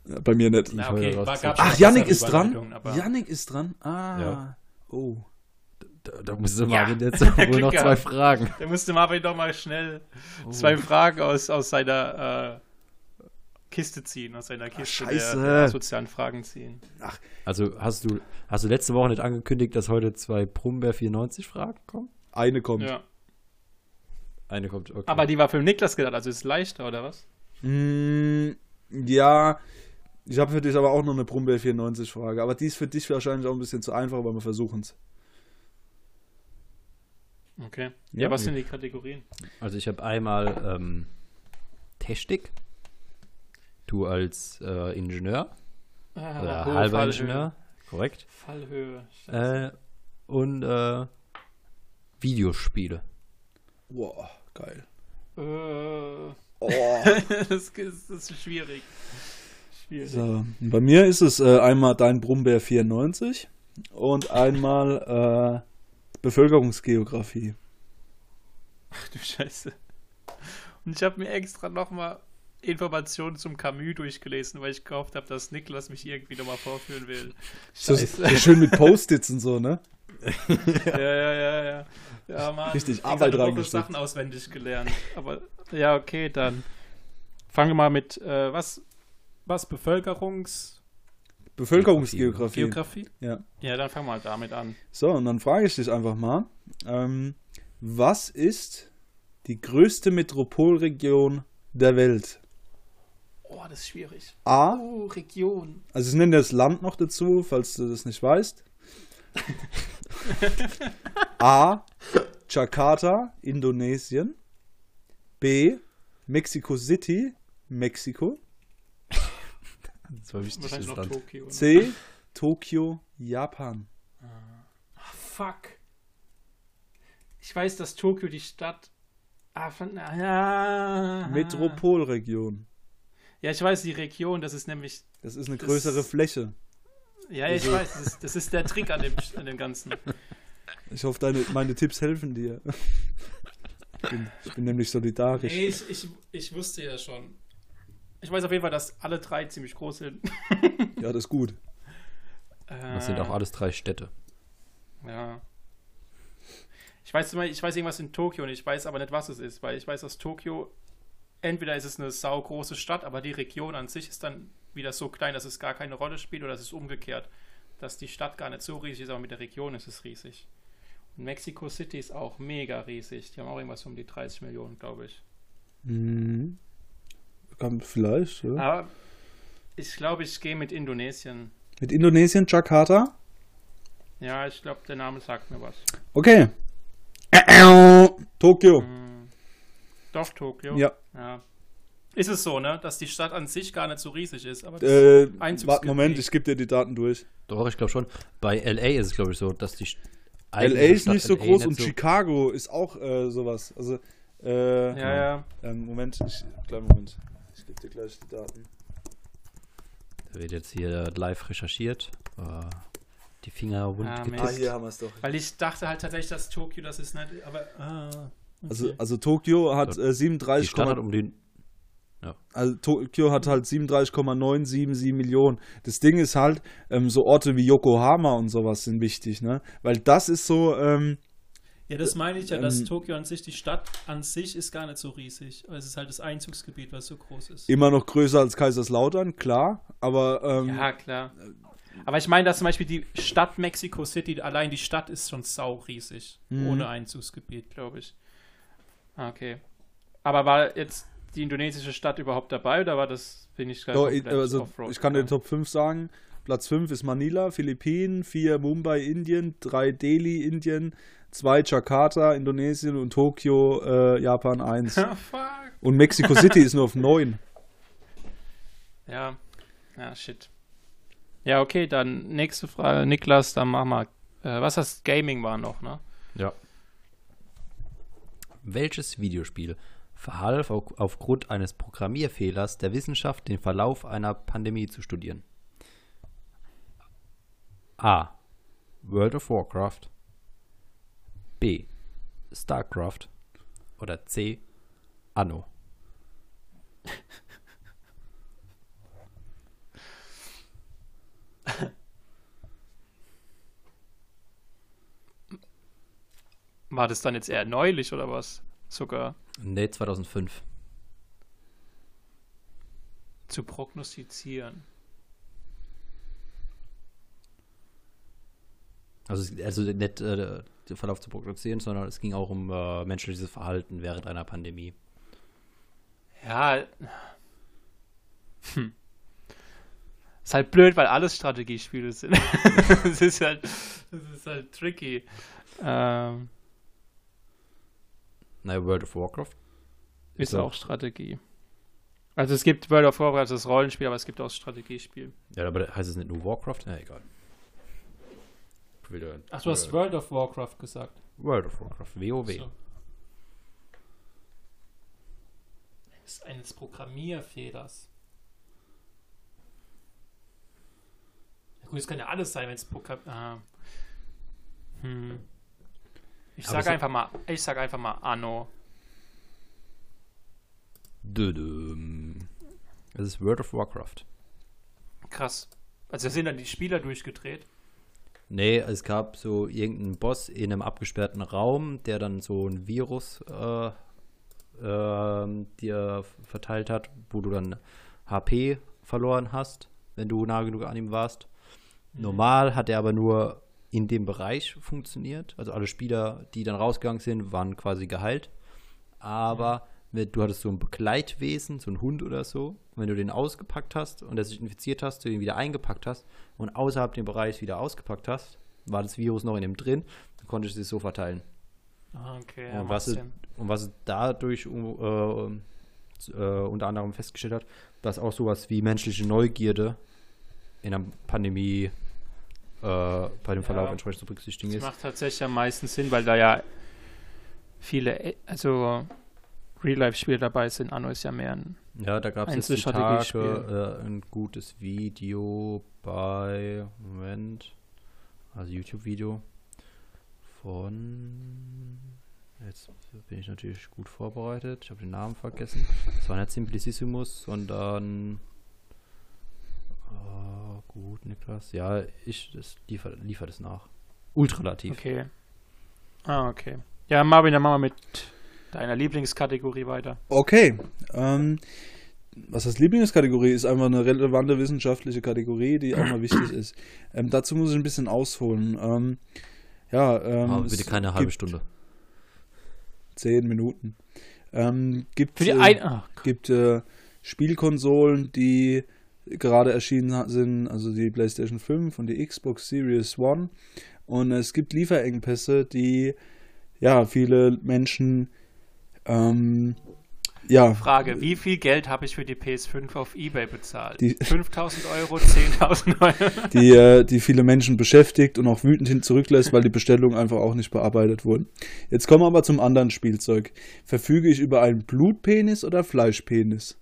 Ja, bei mir nicht. Na, okay, war, Ach, Yannick ist dran. Yannick ist dran. Ah. Ja. Oh. Da, da musste Ja. Marvin jetzt wohl Glück noch zwei. Fragen. Da musste Marvin doch mal schnell Oh. zwei Fragen aus, aus seiner äh, Kiste ziehen, aus seiner Kiste der, scheiße. der sozialen Fragen ziehen. Also hast du, hast du letzte Woche nicht angekündigt, dass heute zwei Brummbär 94 Fragen kommen? Eine kommt. Ja. Eine kommt, okay. Aber die war für Niklas gedacht, also ist leichter, oder was? Mm, ja. Ich habe für dich aber auch noch eine Brummbär 94 Frage. Aber die ist für dich wahrscheinlich auch ein bisschen zu einfach, aber wir versuchen es. Okay. Ja, Ja. was sind die Kategorien? Also ich habe einmal ähm, Technik. Du als äh, Ingenieur Ah, oder hohe halber Fallhöhe. Ingenieur, korrekt. Fallhöhe. Äh, und äh, Videospiele. Boah, geil. Äh, Oh. das, ist, das ist schwierig. Schwierig. So, bei mir ist es äh, einmal dein Brummbär 94 und einmal äh, Bevölkerungsgeografie. Ach du Scheiße. Und ich habe mir extra nochmal Informationen zum Camus durchgelesen, weil ich gehofft habe, dass Niklas mich irgendwie nochmal vorführen will. So, so schön mit Post-its und so, ne? ja, ja, ja, ja. Ja, Mann. Richtig Ich Arbeit reingesteckt. Sachen auswendig gelernt. Aber ja, okay, dann fangen wir mal mit äh, was? Was? Bevölkerungsgeografie? Bevölkerungsgeografie. Geografie? Ja. Ja, dann fangen wir mal damit an. So, und dann frage ich dich einfach mal, ähm, was ist die größte Metropolregion der Welt? Oh, das ist schwierig. A, Oh, Region. also ich nenne das Land noch dazu, falls du das nicht weißt. A, Jakarta, Indonesien. B, Mexico City, Mexiko. Das war wichtig, das Land. Tokio. ne? C, Tokio, Japan. Fuck. Ich weiß, dass Tokio die Stadt. Ah, von, ja. Metropolregion. Ja, ich weiß, die Region, das ist nämlich. Das ist eine Das- größere Fläche. Ja, ich weiß, das ist, das ist der Trick an dem, an dem Ganzen. Ich hoffe, deine, meine Tipps helfen dir. Ich bin, ich bin nämlich solidarisch. Nee, ich, ich, ich wusste ja schon. Ich weiß auf jeden Fall, dass alle drei ziemlich groß sind. Ja, das ist gut. Das sind auch alles drei Städte. Ja. Ich weiß immer, ich weiß irgendwas in Tokio und ich weiß aber nicht, was es ist, weil ich weiß, dass Tokio entweder ist es eine saugroße Stadt, aber die Region an sich ist dann wieder so klein, dass es gar keine Rolle spielt, oder es ist umgekehrt, dass die Stadt gar nicht so riesig ist, aber mit der Region ist es riesig. Und Mexico City ist auch mega riesig. Die haben auch irgendwas um die 30 Millionen, glaube ich. Mhm. Vielleicht, ja. Aber ich glaube, ich gehe mit Indonesien. Mit Indonesien, Jakarta? Ja, ich glaube, der Name sagt mir was. Okay. Tokio. Hm. Doch, Tokio. Ja. ja. Ist es so, ne? Dass die Stadt an sich gar nicht so riesig ist. Aber das Äh, warte, Moment, ich gebe dir die Daten durch. Doch, ich glaube schon. Bei LA ist es, glaube ich, so, dass die LA ist eigentliche nicht so Stadt groß LA und so- Chicago ist auch äh, sowas. Also, äh, ja, ja. ähm, Moment, ich, kleinen Moment. Ich gebe dir gleich die Daten. Da wird jetzt hier live recherchiert. Äh, die Finger wund Ah, getippt. Mist. hier haben wir es doch. Weil ich dachte halt tatsächlich, dass Tokio das ist nicht. Aber. Ah, okay. Also, also Tokio hat äh, die 37, Stadt hat um den. also Tokio hat halt 37,977 Millionen. Das Ding ist halt, ähm, so Orte wie Yokohama und sowas sind wichtig, ne? Weil das ist so, ähm, Ja, das meine ich ja, Ähm, dass Tokio an sich, die Stadt an sich ist gar nicht so riesig. Aber es ist halt das Einzugsgebiet, was so groß ist. immer noch größer als Kaiserslautern, klar, aber ähm, Ja, klar. Aber ich meine, dass zum Beispiel die Stadt Mexico City, allein die Stadt ist schon sau riesig. Mhm. Ohne Einzugsgebiet, glaube ich. Ah, Okay. Aber war jetzt die indonesische Stadt überhaupt dabei oder war das, bin ich gerade ich, also, ich kann gegangen? Top 5 sagen. Platz 5 ist Manila, Philippinen, 4 Mumbai, Indien, 3 Delhi, Indien, 2 Jakarta, Indonesien und Tokio, äh, Japan 1. Fuck. und Mexico City ist nur auf 9. Ja. Ja, shit. Ja, okay, dann nächste Frage. Niklas, dann mach mal. Äh, was das Gaming war noch, ne? Ja. Welches Videospiel verhalf au- aufgrund eines Programmierfehlers der Wissenschaft, den Verlauf einer Pandemie zu studieren? A. World of Warcraft. B. StarCraft. Oder C. Anno. War das dann jetzt eher neulich oder was? Sogar Nee, 2005. zu prognostizieren. Also, also nicht äh, den Verlauf zu prognostizieren, sondern es ging auch um äh, menschliches Verhalten während einer Pandemie. Ja. Hm. Ist halt blöd, weil alles Strategiespiele sind. Es ist halt, das ist halt tricky. Ähm, Naja, World of Warcraft. ist Ist auch- Strategie. Also es gibt World of Warcraft, das Rollenspiel, aber es gibt auch das Strategiespiel. Ja, aber heißt es nicht nur Warcraft? Ja, egal. Wieder, Ach, du hast World of Warcraft gesagt. World of Warcraft, WoW. So. Das ist eines Programmierfehlers. Ja gut, es kann ja alles sein, wenn es Programm. Ah. Hm. Ich Aber sag so- einfach mal, ich sag einfach mal Anno. Es ist World of Warcraft. Krass. Also sind dann die Spieler durchgedreht. Nee, es gab so irgendeinen Boss in einem abgesperrten Raum, der dann so ein Virus äh, ähm, dir verteilt hat, wo du dann HP verloren hast, wenn du nah genug an ihm warst. Normal hat er aber nur in dem Bereich funktioniert. Also alle Spieler, die dann rausgegangen sind, waren quasi geheilt. Aber wenn, du hattest so ein Begleitwesen, so ein Hund oder so. Und wenn du den ausgepackt hast und er sich infiziert hast, du ihn wieder eingepackt hast und außerhalb den Bereich wieder ausgepackt hast, war das Virus noch in dem drin, dann konntest du es so verteilen. Ah, Okay, Und was Sinn. Und was es dadurch äh, äh, unter anderem festgestellt hat, dass auch sowas wie menschliche Neugierde in einer Pandemie bei dem Verlauf Ja. entsprechend zu berücksichtigen Das ist. macht tatsächlich am meisten Sinn, weil da ja viele, äh, also Real-Life-Spiele dabei sind. Anno ist ja mehr ein. Ja, da gab es jetzt. Tage äh, ein gutes Video bei, Moment, also YouTube-Video von, Jetzt bin ich natürlich gut vorbereitet. Ich habe den Namen vergessen. Es war nicht Simplicissimus, sondern. Ah, gut, Niklas. Ja, ich das liefer, liefer das nach. Ultralativ. Okay. Ah, okay. Ja, Marvin, dann machen wir mit deiner Lieblingskategorie weiter. Okay. Ähm, was heißt Lieblingskategorie? Ist einfach eine relevante wissenschaftliche Kategorie, die auch mal wichtig ist. Ähm, dazu muss ich ein bisschen ausholen. Ähm, ja, ähm, Aber bitte keine halbe Stunde. Zehn Minuten. Ähm, gibt Für die äh, ein gibt äh, Spielkonsolen, die gerade erschienen sind, also die PlayStation 5 und die Xbox Series One. Und es gibt Lieferengpässe, die ja viele Menschen ähm, ja Frage, wie viel Geld habe ich für die PS5 auf Ebay bezahlt? Die- 5000 Euro, 10.000 Euro? die, äh, die viele Menschen beschäftigt und auch wütend hin zurücklässt, weil die Bestellungen einfach auch nicht bearbeitet wurden. Jetzt kommen wir aber zum anderen Spielzeug. Verfüge ich über einen Blutpenis oder Fleischpenis?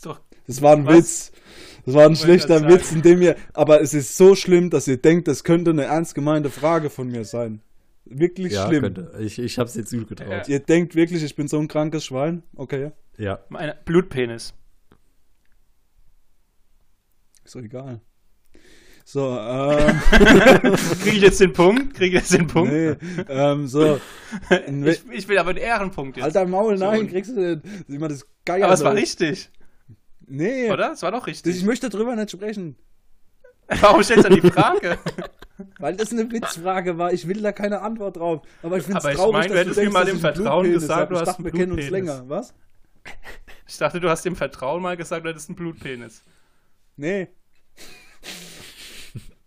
Das ist doch. Das war ein Was? Witz. Das war ein schlechter Witz, in dem ihr. Aber es ist so schlimm, dass ihr denkt, das könnte eine ernst gemeinte Frage von mir sein. Wirklich Ja, schlimm. könnte. Ich, ich habe es jetzt gut getraut. Ihr denkt wirklich, ich bin so ein krankes Schwein? Okay, Ja. Meine Blutpenis. ist doch egal. So, ähm, Kriege ich jetzt den Punkt? Kriege ich jetzt den Punkt? nee, ähm, so. Ich, ich will aber den Ehrenpunkt jetzt. Alter Maul, So, nein, und- kriegst du. Sieh mal, das Geier. aber es war so. richtig, Nee, oder? Es war doch das, ich richtig. möchte darüber nicht sprechen. Warum stellst du die Frage? Weil das eine Witzfrage war. Ich will da keine Antwort drauf. Aber ich finde es Aber ich traurig, mein, du dass hättest mir denkst, mal dass im Vertrauen gesagt, du hast dachte, einen wir kennen uns länger. Was? Ich dachte, du hast dem Vertrauen mal gesagt, du hättest einen Blutpenis. Nee.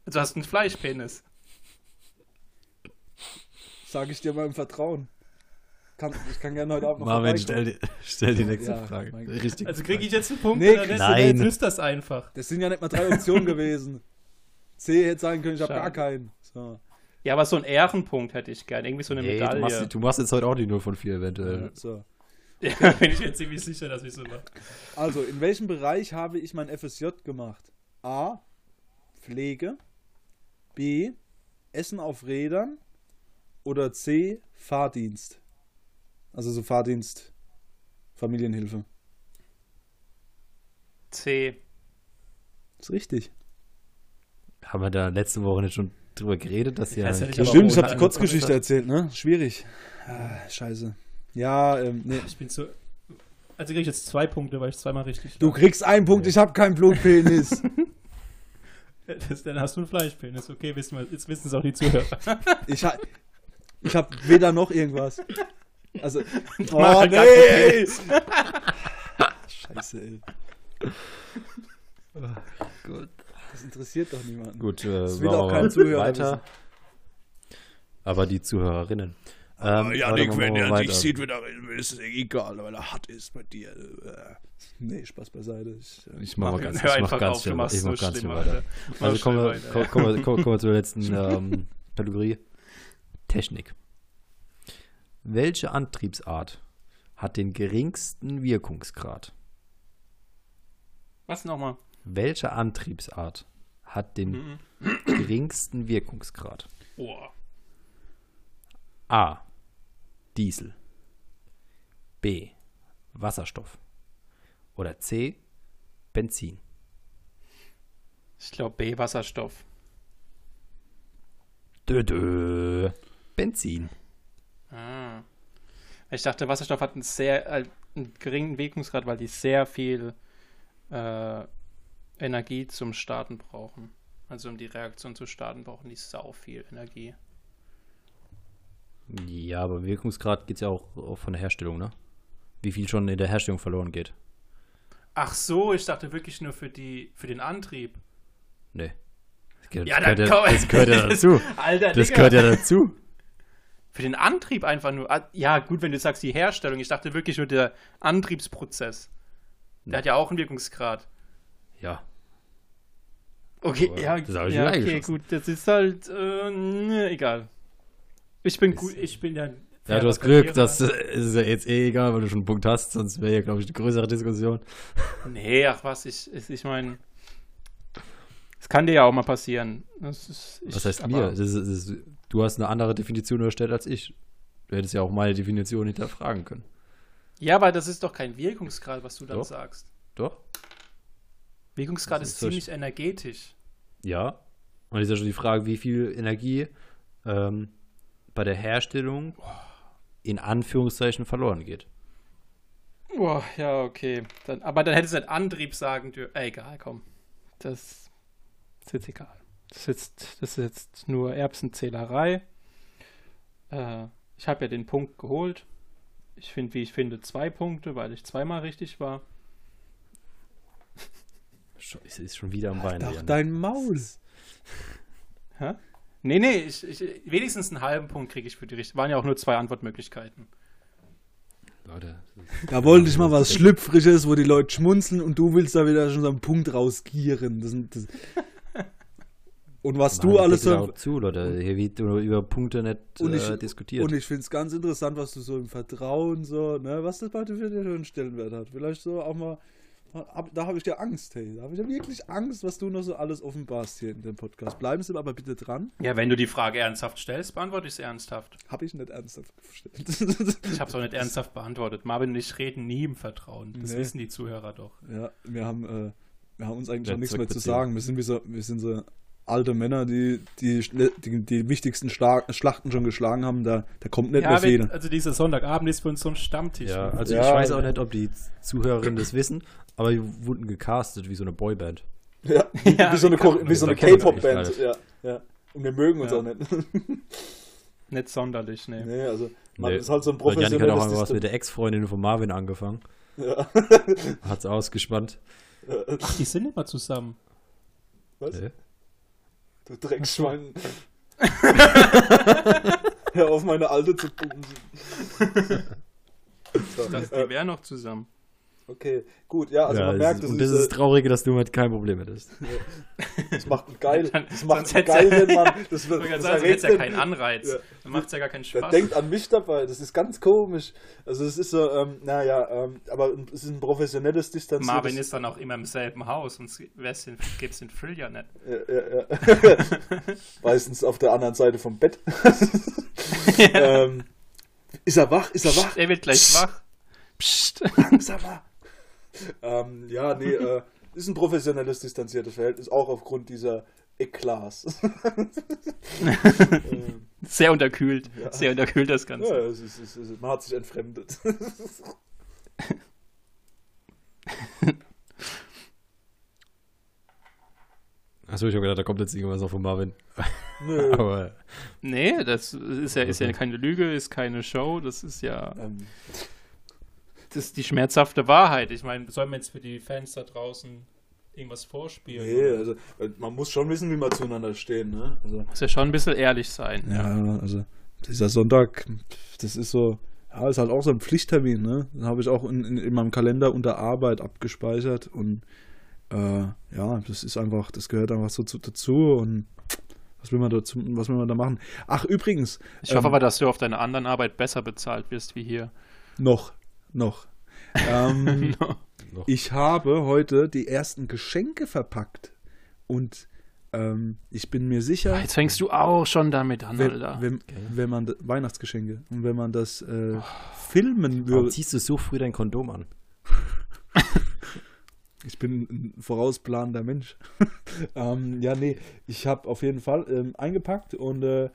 Du hast einen Fleischpenis. Sag ich dir mal im Vertrauen. Kann, ich kann gerne heute Abend noch Marvin, stell, die- stell die nächste Ja, Frage. Richtig. Also kriege ich jetzt einen Punkt Nee, oder? Nein. Jetzt löst das einfach. Das sind ja nicht mal drei Optionen gewesen. C hätte sein können, ich habe gar keinen. So. Ja, aber so einen Ehrenpunkt hätte ich gern. Irgendwie so eine Nee, du, Medaille. machst, du machst jetzt heute auch die 0 von 4 eventuell. so. Ja, bin ich mir ziemlich sicher, dass ich so mache. Also, in welchem Bereich habe ich mein FSJ gemacht? A. Pflege. B. Essen auf Rädern. Oder C. Fahrdienst. Also so Fahrdienst. Familienhilfe. C. ist richtig. Haben wir da letzte Woche nicht schon drüber geredet, dass ja. Kinder- aber Stimmt, ich habe die eine Kurzgeschichte erzählt, ne? Schwierig. Ah, scheiße. Ja, ähm, nee. Ich bin so. Also kriege ich jetzt zwei Punkte, weil ich zweimal richtig Du kriegst einen Punkt, ich habe keinen Blutpenis. Das, dann hast du einen Fleischpenis. Okay, wissen wir, jetzt wissen es auch die Zuhörer. Ich, ha ich habe weder noch irgendwas. Also, oh nee! Scheiße, ey. Gut. Das interessiert doch niemanden. Gut, äh, Das will auch wir kein Zuhörer weiter. Aber die Zuhörerinnen. Ähm, ja, warte, Nick, machen wenn er dich weiter. sieht, wird er, ist es egal, weil er hart ist bei dir. Äh, Nee, Spaß beiseite. Ich, äh, Ich mach mal ganz, Hör ich mach einfach ganz auf, machst ich so mach ganz schlimm, schnell weiter. Also kommen wir, kommen, wir, kommen wir zur letzten ähm, Kategorie. Technik. Welche Antriebsart hat den geringsten Wirkungsgrad? Was nochmal? Welche Antriebsart hat den Mhm. geringsten Wirkungsgrad? Boah. A. Diesel. B. Wasserstoff. Oder C. Benzin. Ich glaube B, Wasserstoff. Dö, dö. Benzin. Ich dachte, Wasserstoff hat einen sehr äh, einen geringen Wirkungsgrad, weil die sehr viel äh, Energie zum Starten brauchen. Also um die Reaktion zu starten, brauchen die sau viel Energie. Ja, aber Wirkungsgrad geht es ja auch, auch von der Herstellung, ne? Wie viel schon in der Herstellung verloren geht. Ach so, ich dachte wirklich nur für die für den Antrieb. Nee. Das gehört, Ja, das gehört, ja, das gehört ja dazu. Alter, Das Digga. gehört ja dazu. Für den Antrieb einfach nur. Ah, Ja, gut, wenn du sagst die Herstellung. Ich dachte wirklich nur der Antriebsprozess. Der hat ja auch einen Wirkungsgrad. Ja. Okay, Aber ja, ja okay, gut. Das ist halt, äh, ne, egal. Ich bin gut, ich bin ja. Ja, du hast Glück, das äh, ist ja jetzt eh egal, weil du schon einen Punkt hast, sonst wäre ja, glaube ich, eine größere Diskussion. Nee, ach was, ich, ich, meine. Es kann dir ja auch mal passieren. Das ist, Was heißt mir? Das ist, das ist, du hast eine andere Definition erstellt als ich. Du hättest ja auch meine Definition hinterfragen können. Ja, aber das ist doch kein Wirkungsgrad, was du dann Doch. sagst. Doch? Wirkungsgrad Das ist ziemlich energetisch. Ja. Und ist ja schon die Frage, wie viel Energie ähm, bei der Herstellung in Anführungszeichen verloren geht. Boah, ja, okay. Dann, aber dann hättest du nicht Antrieb sagen dürfen. Äh, egal, komm. Das ist jetzt egal. Das ist jetzt, das ist jetzt nur Erbsenzählerei. Äh, ich habe ja den Punkt geholt. Ich finde, wie ich finde, zwei Punkte, weil ich zweimal richtig war. Es ist schon wieder am Bein. Doch Leon. dein Maul. Hä? Nee, nee, ich, ich, wenigstens einen halben Punkt kriege ich für die Richtung. Waren ja auch nur zwei Antwortmöglichkeiten. Leute, Da wollte ich mal was Schlüpfriges, wo die Leute schmunzeln und du willst da wieder schon so einen Punkt rausgieren. Das, das und was du alles so. Auch zu, Leute. Hier wird über Punkte nicht Und ich- äh, diskutiert. Und ich finde es ganz interessant, was du so im Vertrauen so, ne, was das bei dir für einen Stellenwert hat. Vielleicht so auch mal, da habe ich ja Angst, hey. Da habe ich ja wirklich Angst, was du noch so alles offenbarst hier in dem Podcast. Bleiben Sie aber bitte dran. Ja, wenn du die Frage ernsthaft stellst, beantworte ich es ernsthaft. Habe ich nicht ernsthaft gestellt. Ich habe es auch nicht ernsthaft beantwortet. Marvin und ich reden nie im Vertrauen. Das Nee. wissen die Zuhörer doch. ja, wir haben, äh, wir haben uns eigentlich Ja, schon nichts mehr zu sagen. Wir sind wie so, wir sind so alte Männer, die die, die, die wichtigsten Schla Schlachten schon geschlagen haben. Da, da kommt nicht mehr Ja, viel. wenn, also dieser Sonntagabend ist für uns so ein Stammtisch. ja, ne? also Ja, ich weiß auch nicht, ob die Zuhörerinnen das wissen, aber die wurden gecastet wie so eine Boyband. Ja, Ja, wie so eine, wie so eine K-Pop-Band. Ja, ja. Und wir mögen uns Ja. auch nicht. Nicht sonderlich, ne. nee, also man Nee, ist halt so ein Weil Janik hat auch professionelles mal was mit der Ex-Freundin von Marvin angefangen. Ja. Hat's ausgespannt. Ach, die sind immer zusammen. Was? Äh? Du Dreckschwein. Hör auf, meine Alte zu bumsen. Ich dachte, äh, die wären noch zusammen. Okay, gut, ja, also ja, man merkt, ist, das, und ist, das ist äh, das Traurige, dass du mit kein Problem hättest. das macht ein geil, Dann- das macht sonst ein geil, hätt's wenn ja- man, das wird, das sagen, erregt ja den- keinen Anreiz. Ja. Dann macht es ja gar keinen Der Spaß. denkt an mich dabei, das ist ganz komisch. Also es ist so, ähm, naja, ähm, aber es ist ein professionelles Distanziertes... Marvin ist dann auch immer im selben Haus, sonst gäbe es den Thrill ja nicht. Ja, ja, ja. Meistens auf der anderen Seite vom Bett. ähm, ist er wach? Ist er wach? Er wird gleich wach. Psst. Langsamer. Ähm, ja, nee, äh, ist ein professionelles distanziertes Verhältnis, auch aufgrund dieser Eklats. ähm, Sehr unterkühlt. Ja. Sehr unterkühlt das Ganze. ja, es ist, es ist, man hat sich entfremdet. Achso, ich habe gedacht, da kommt jetzt irgendwas noch von Marvin. Nö. Aber Nee, das ist ja, ist ja keine Lüge, ist keine Show, das ist ja Ähm, ist die schmerzhafte Wahrheit. Ich meine, sollen wir jetzt für die Fans da draußen irgendwas vorspielen? nee, also äh, man muss schon wissen, wie man zueinander stehen, ne? Also, Muss ja schon ein bisschen ehrlich sein. Ja, also dieser Sonntag, das ist so, ja, ist halt auch so ein Pflichttermin, ne? Den habe ich auch in, in, in meinem Kalender unter Arbeit abgespeichert und äh, ja, das ist einfach, das gehört einfach so zu, dazu und was will man dazu, was will man da machen? Ach, übrigens, Ich hoffe Ähm, aber, dass du auf deiner anderen Arbeit besser bezahlt wirst wie hier. noch, noch. Ähm, noch. ich habe heute die ersten Geschenke verpackt und ähm, ich bin mir sicher, Jetzt fängst du auch schon damit an, wenn, Alter. wenn, wenn man Weihnachtsgeschenke und wenn man das äh, filmen Warum würde, ziehst du so früh dein Kondom an? ich bin ein vorausplanender Mensch. ähm, ja, nee, ich habe auf jeden Fall ähm, eingepackt und äh,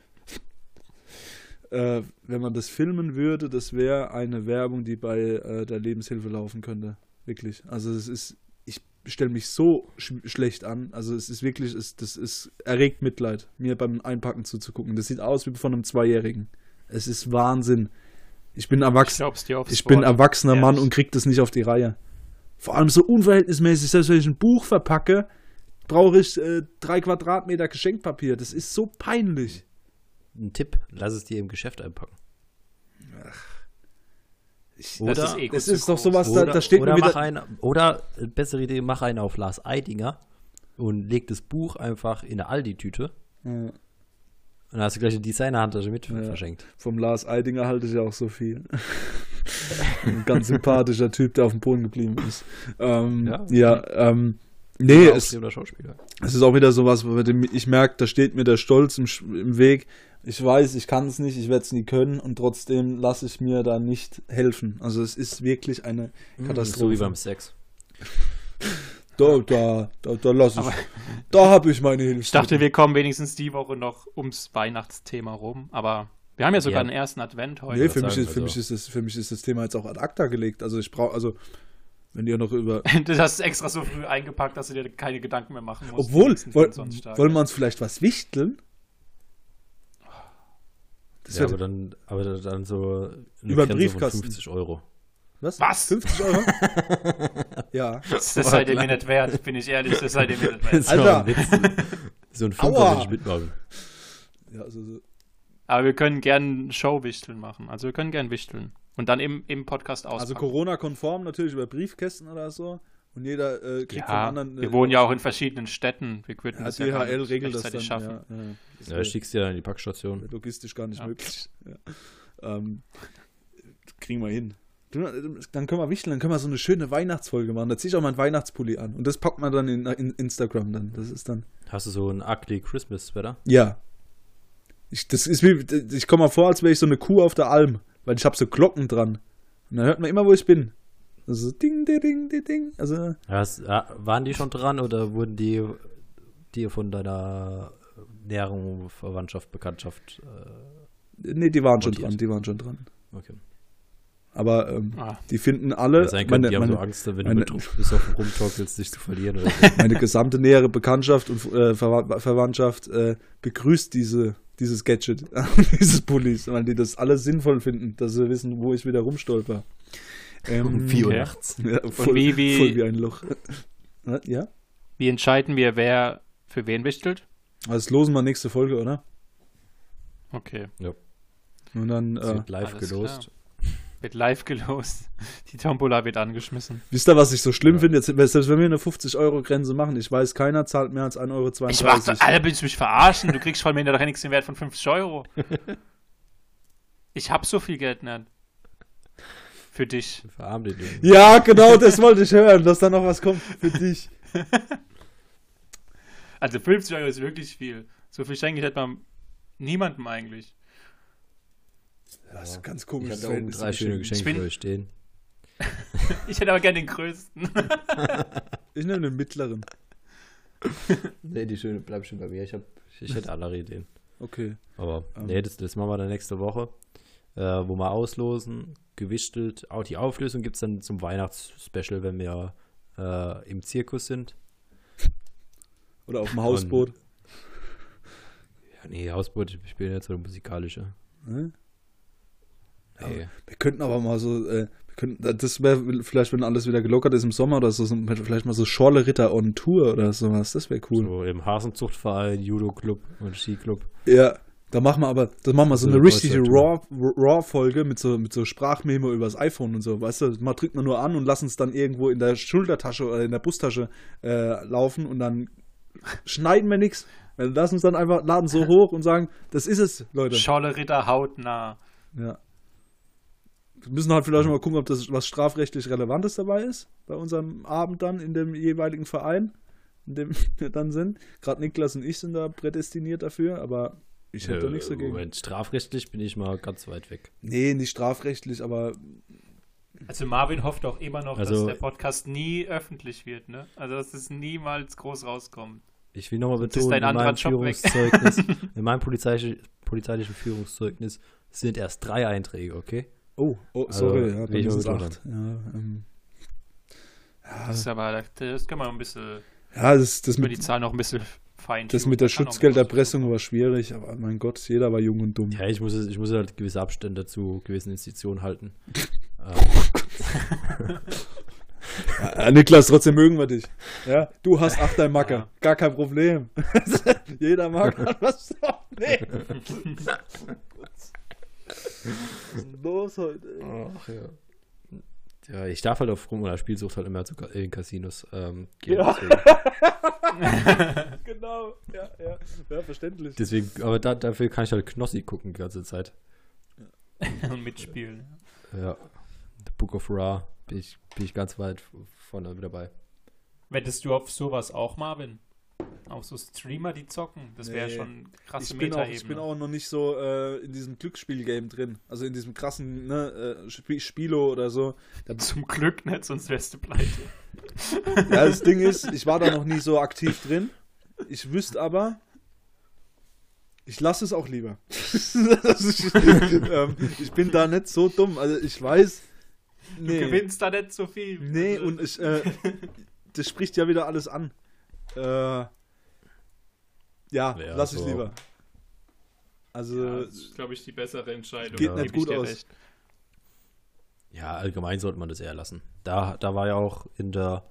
äh, wenn man das filmen würde, das wäre eine Werbung, die bei äh, der Lebenshilfe laufen könnte. Wirklich. Also es ist, ich stelle mich so sch schlecht an. Also es ist wirklich, es, das ist erregt Mitleid, mir beim Einpacken zuzugucken. Das sieht aus wie von einem Zweijährigen. Es ist Wahnsinn. Ich bin ich erwachsen. aufs Ich bin erwachsener Mann Ehrlich. und krieg das nicht auf die Reihe. Vor allem so unverhältnismäßig, selbst wenn ich ein Buch verpacke, brauche ich äh, drei Quadratmeter Geschenkpapier. Das ist so peinlich. Ein Tipp, lass es dir im Geschäft einpacken. Ich, Oder- das ist, eh zu ist doch sowas, da, Oder, da steht oder mir mach wieder. einen, oder äh, bessere Idee, mach einen auf Lars Eidinger und leg das Buch einfach in eine Aldi-Tüte. Ja, Und dann hast du gleich eine Designer-Handtasche mit Ja. verschenkt. vom Lars Eidinger halte ich auch so viel. Ein ganz sympathischer Typ, der auf dem Boden geblieben ist. Ähm, ja, Ja. ähm, Nee, es, es ist auch wieder sowas, dem ich merke, da steht mir der Stolz im, im Weg. Ich weiß, ich kann es nicht, ich werde es nie können und trotzdem lasse ich mir da nicht helfen. Also es ist wirklich eine Katastrophe. So wie beim Sex. Da, da, da, da lasse ich. Da habe ich meine Hilfe. Ich dachte, wir kommen wenigstens die Woche noch ums Weihnachtsthema rum, aber wir haben ja sogar Ja. den ersten Advent heute. Nee, für mich, ist, für, also- mich ist das, für mich ist das Thema jetzt auch ad acta gelegt. Also ich brauche, also wenn ihr noch über. Du hast es extra so früh eingepackt, dass du dir keine Gedanken mehr machen musst. Obwohl, woll, 24 Tage. wollen wir uns vielleicht was wichteln? Das ja, aber dann, aber dann so Über den Grenze von Briefkasten. 50 Euro. was? Was? 50 Euro? ja. Das, das seid ihr mir nicht wert, bin ich ehrlich, das seid ihr mir nicht wert. Das Alter. So ein. Fünfer will ich mitmachen. ja also, so- Aber wir können gern Showwichteln machen. Also wir können gern wichteln. Und dann im, im Podcast also auspacken. Corona-konform natürlich über Briefkästen oder so. Und jeder äh, kriegt vom ja, anderen. wir wohnen ja auch in verschiedenen Städten. Wir würden Ja, das ja gar DHL nicht regelt das dann. schaffen. Ja, ja. Das Ja, ich schick's dir dann in die Packstation. logistisch gar nicht Ja. möglich. Ja. Ähm, kriegen wir hin. Dann können wir wichteln, dann können wir so eine schöne Weihnachtsfolge machen. Da ziehe ich auch mal einen Weihnachtspulli an. Und das packt man dann in, in Instagram dann. Das ist dann. Hast du so ein ugly Christmas Sweater? Ja. Ich, das ist wie, ich komme mal vor, als wäre ich so eine Kuh auf der Alm, weil ich habe so Glocken dran. Und dann hört man immer, wo ich bin. Also so ding, ding, ding, ding, ding. Also, ja, waren die schon dran oder wurden die dir von deiner näheren Verwandtschaft, Bekanntschaft? Äh, nee, die waren schon dran, die waren schon dran. okay. Aber ähm, Ah. die finden alle, Ja, sein könnte, meine, die haben so meine, Angst, wenn meine- du mit den rumtorkelst, dich zu verlieren oder so. meine gesamte nähere Bekanntschaft und äh, Verwa Verwandtschaft äh, begrüßt diese, dieses Gadget, dieses Pullis, weil die das alle sinnvoll finden, dass sie wissen, wo ich wieder rumstolper. Ähm, Um 4 Uhr nachts. Ja, voll, wie- wie- voll wie ein Loch. Ja? Wie entscheiden wir, wer für wen wichtelt? Das losen wir nächste Folge, oder? Okay. Und dann, äh, wird live Alles gelost. Wird live gelost. Die Tombola wird angeschmissen. wisst ihr, was ich so schlimm finde? Jetzt, selbst wenn wir eine 50-Euro-Grenze machen, ich weiß, keiner zahlt mehr als 1,32 Euro. Ich mach doch, Alter, willst du mich verarschen? Du kriegst von mir doch nichts den Wert von 50 Euro. Ich hab so viel Geld nicht. Für dich. Verarm den Jungen. Ja, genau, das wollte ich hören, dass da noch was kommt für dich. Also 50 Euro ist wirklich viel. So viel schenke ich halt mal niemandem eigentlich. Das ist ganz Ich komisch. habe da oben drei schöne Geschenke bin- für euch stehen. Ich hätte aber gerne den größten. Ich nehme den mittleren. Nee, die schöne bleibt schon bei mir. Ich, hab, ich, ich hätte andere Ideen. Okay. Aber Ähm. nee, das, das machen wir dann nächste Woche. Äh, wo wir auslosen, gewichtelt. Auch die Auflösung gibt es dann zum Weihnachtsspecial, wenn wir äh, im Zirkus sind. Oder auf dem Hausboot. Ja, nee, Hausboot, ich bin jetzt so der musikalische. Ne? Nee. Wir könnten aber mal so, äh, wir könnten, das wäre vielleicht, wenn alles wieder gelockert ist im Sommer oder so, so vielleicht mal so Schorle Ritter on Tour oder sowas. Das wäre cool. So im Hasenzuchtverein, Judo-Club und Skiclub. Ja, da machen wir aber, da machen wir so So eine eine richtige Deutschland-Tour. Raw- Raw-Folge mit so, mit so Sprachmemo übers iPhone und so. Weißt du, mal drückt man nur an und lassen es dann irgendwo in der Schultertasche oder in der Bustasche äh, laufen und dann schneiden wir nichts. Wir lassen es dann einfach, laden so hoch und sagen, das ist es, Leute. Scholle Ritter hautnah. Ja. Wir müssen halt vielleicht mal gucken, ob das was strafrechtlich Relevantes dabei ist, bei unserem Abend dann in dem jeweiligen Verein, in dem wir dann sind. Gerade Niklas und ich sind da prädestiniert dafür, aber ich hätte da nichts dagegen. Moment, strafrechtlich bin ich mal ganz weit weg. Nee, nicht strafrechtlich, aber Also Marvin hofft auch immer noch, dass Also- der Podcast nie öffentlich wird, ne? Also dass es niemals groß rauskommt. Ich will nochmal betonen, dein in meinem. Führungszeugnis, in meinem polizeilichen, polizeilichen Führungszeugnis sind erst drei Einträge, okay? Oh, oh Also, sorry, ja, will dann ich ist mal es betonen. acht. Ja, ähm, Das ist aber, das können wir ein bisschen, ja das, das, über die mit, Zahl noch ein bisschen fein. das mit der Schutzgelderpressung war schwierig, aber mein Gott, jeder war jung und dumm. Ja, ich muss, es- ich muss halt gewisse Abstände zu gewissen Institutionen halten. Ja, Niklas, trotzdem mögen wir dich. Ja, du hast Achter Macker, Ja. gar kein Problem. Jeder mag was. Nee. Was ist denn los heute? Ach ja. Ja, ich darf halt auf Rum- oder Spielsucht halt immer zu, in Casinos ähm, gehen. Ja. Genau, ja, ja. Ja, verständlich. deswegen, aber da, dafür kann ich halt Knossi gucken die ganze Zeit. und mitspielen. Ja. The Book of Ra bin ich, bin ich ganz weit vorne mit dabei. Wettest du auf sowas auch, Marvin? Auch so Streamer, die zocken? Das wäre Nee. schon krasse Ich bin, auch, ich bin auch noch nicht so äh, in diesem Glücksspiel-Game drin. Also in diesem krassen ne, äh, Sp Spielo oder so. Da, Zum Glück nicht, sonst wärst du pleite. ja, das Ding ist, ich war da noch nie so aktiv drin. Ich wüsste aber, ich lasse es auch lieber. ich, ähm, ich bin da nicht so dumm. Also ich weiß. Du Nee, gewinnst da nicht so viel. nee Also, und ich, äh, das spricht ja wieder alles an. Äh, ja, Ja, lass ich so. lieber. Also, ja, das ist, glaube ich, die bessere Entscheidung. Geht nicht ich gut aus. recht. Ja, allgemein sollte man das eher lassen. Da, da war ja auch in der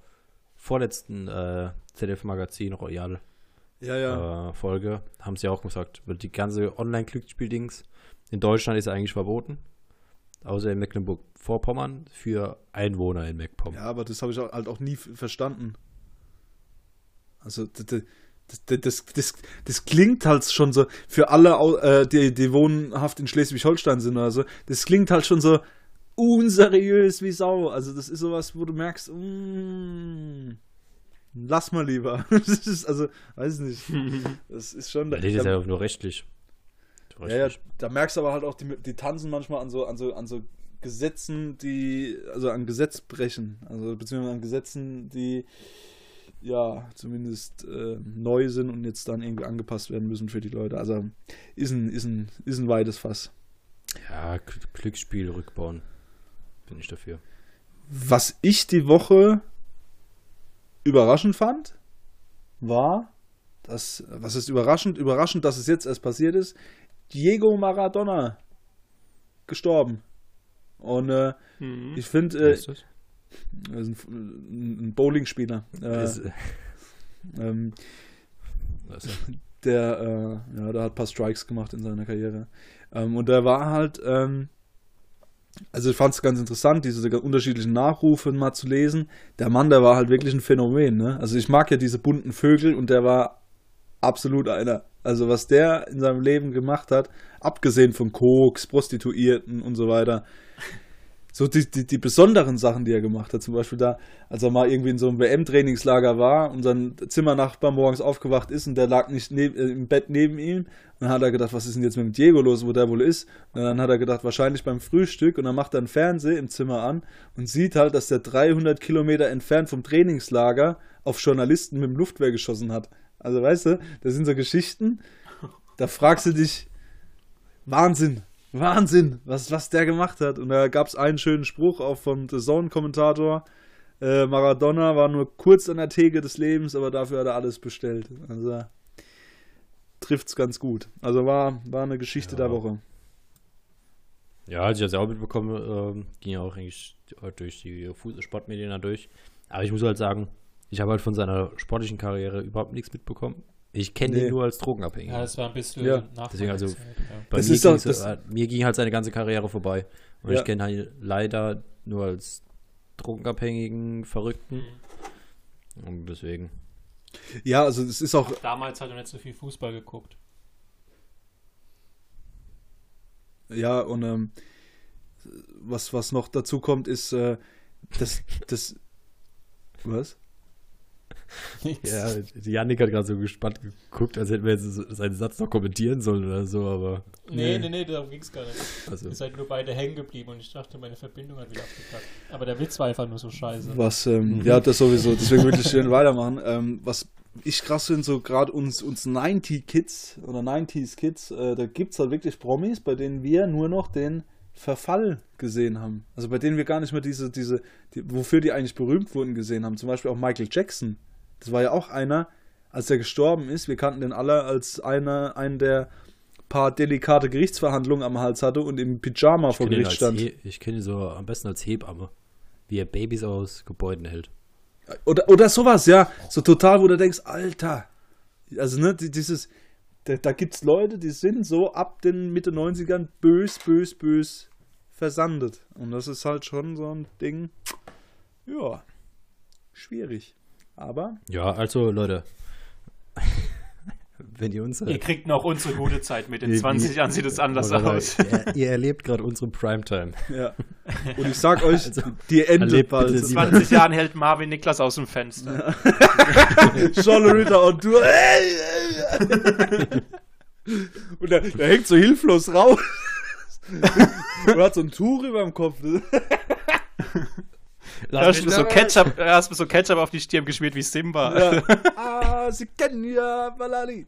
vorletzten äh, ZDF-Magazin Royal ja, ja. äh, Folge, haben sie auch gesagt, weil die ganze Online-Glücksspiel-Dings in Deutschland ist ja eigentlich verboten. Außer in Mecklenburg-Vorpommern für Einwohner in MacPom. Ja, aber das habe ich auch, halt auch nie verstanden. Also, das, das, das, das, das klingt halt schon so, für alle, äh, die, die wohnhaft in Schleswig-Holstein sind oder so, das klingt halt schon so unseriös wie Sau. Also, das ist sowas, wo du merkst, mm, lass mal lieber. Das ist, also, weiß nicht. Das ist schon. Das ist ja nur rechtlich. Ja, ja, da merkst du aber halt auch, die, die tanzen manchmal an so, an so, an so Gesetzen, die, also an Gesetzbrechen, also beziehungsweise an Gesetzen, die ja zumindest äh, neu sind und jetzt dann irgendwie angepasst werden müssen für die Leute. Also ist ein, ist ein, ist ein weites Fass. Ja, Gl- Glücksspiel rückbauen. Bin ich dafür. Was ich die Woche überraschend fand, war, dass, was ist überraschend? Überraschend, dass es jetzt erst passiert ist, Diego Maradona gestorben. Und äh, Mhm. ich finde, äh, ist ein, ein Bowlingspieler. Äh, äh, ähm, der, äh, ja, der hat ein paar Strikes gemacht in seiner Karriere. Ähm, und der war halt, ähm, also ich fand es ganz interessant, diese ganz unterschiedlichen Nachrufe mal zu lesen. Der Mann, der war halt wirklich ein Phänomen, ne? Also ich mag ja diese bunten Vögel und der war absolut einer. Also was der in seinem Leben gemacht hat, abgesehen von Koks, Prostituierten und so weiter, so die, die, die besonderen Sachen, die er gemacht hat, zum Beispiel da, als er mal irgendwie in so einem WM-Trainingslager war und sein Zimmernachbar morgens aufgewacht ist und der lag nicht neb, äh, im Bett neben ihm. Und dann hat er gedacht, was ist denn jetzt mit dem Diego los, wo der wohl ist? Und dann hat er gedacht, wahrscheinlich beim Frühstück und dann macht er einen Fernseher im Zimmer an und sieht halt, dass der 300 Kilometer entfernt vom Trainingslager auf Journalisten mit dem Luftwehr geschossen hat. Also weißt du, das sind so Geschichten, da fragst du dich, Wahnsinn, Wahnsinn, was, was der gemacht hat. Und da gab es einen schönen Spruch auch vom The Zone-Kommentator. Äh, Maradona war nur kurz an der Theke des Lebens, aber dafür hat er alles bestellt. Also trifft's ganz gut. Also war, war eine Geschichte Ja. der Woche. Ja, als ich das ja auch mitbekommen, ähm, ging ja auch eigentlich durch die Sportmedien da durch. Aber ich muss halt sagen, ich habe halt von seiner sportlichen Karriere überhaupt nichts mitbekommen. Ich kenne Nee. ihn nur als Drogenabhängiger. Ja, das war ein bisschen Ja. nach Deswegen also- Zeit, ja. Bei Das mir, ist doch- das- äh, mir ging halt seine ganze Karriere vorbei. Und Ja. ich kenne halt leider nur als drogenabhängigen Verrückten. Und deswegen. Ja, also es ist auch, Damals hat er nicht so viel Fußball geguckt. ja, und ähm, was, was noch dazu kommt, ist, äh, das, das, was? Ja, die Janik hat gerade so gespannt geguckt, als hätten wir jetzt seinen Satz noch kommentieren sollen oder so, aber. Nee, nee, nee, darum ging es gar nicht. Also, Ihr seid nur beide hängen geblieben und ich dachte, meine Verbindung hat wieder abgekackt. Aber der Witz war einfach nur so scheiße. Was, ähm, ja, das sowieso, deswegen würde ich schön weitermachen. Ähm, was ich krass finde, so gerade uns, uns 90-Kids oder 90s-Kids, äh, da gibt es halt wirklich Promis, bei denen wir nur noch den Verfall gesehen haben. Also bei denen wir gar nicht mehr diese, diese, die, wofür die eigentlich berühmt wurden, gesehen haben. Zum Beispiel auch Michael Jackson. Das war ja auch einer, als er gestorben ist, wir kannten den alle als einer, einen der paar delikate Gerichtsverhandlungen am Hals hatte und im Pyjama ich vor kenne Gericht stand. He ich kenn ihn so am besten als Hebamme. Wie er Babys aus Gebäuden hält. Oder, oder sowas, ja. So total, wo du denkst, Alter. Also, ne, die- dieses, da, da gibt's Leute, die sind so ab den Mitte 90ern bös, bös, bös versandet. Und das ist halt schon so ein Ding, ja, schwierig. Aber, Ja, also Leute. wenn ihr unsere. Ihr kriegt noch unsere gute Zeit mit. In Wie- 20 wie- Jahren sieht es anders aus. Ihr, ihr erlebt gerade unsere Primetime. Ja. Und ich sag euch, Also, die endet erlebt bald. In sie- 20 Jahren hält Marvin Niklas aus dem Fenster. Scholle Ritter und du. Ey, ey. Und der, der hängt so hilflos raus. Und hat so ein Tuch über dem Kopf. Da hast, du so Ketchup, da hast du so Ketchup auf die Stirn geschmiert wie Simba. Ja. Ah, sie kennen ja Balali.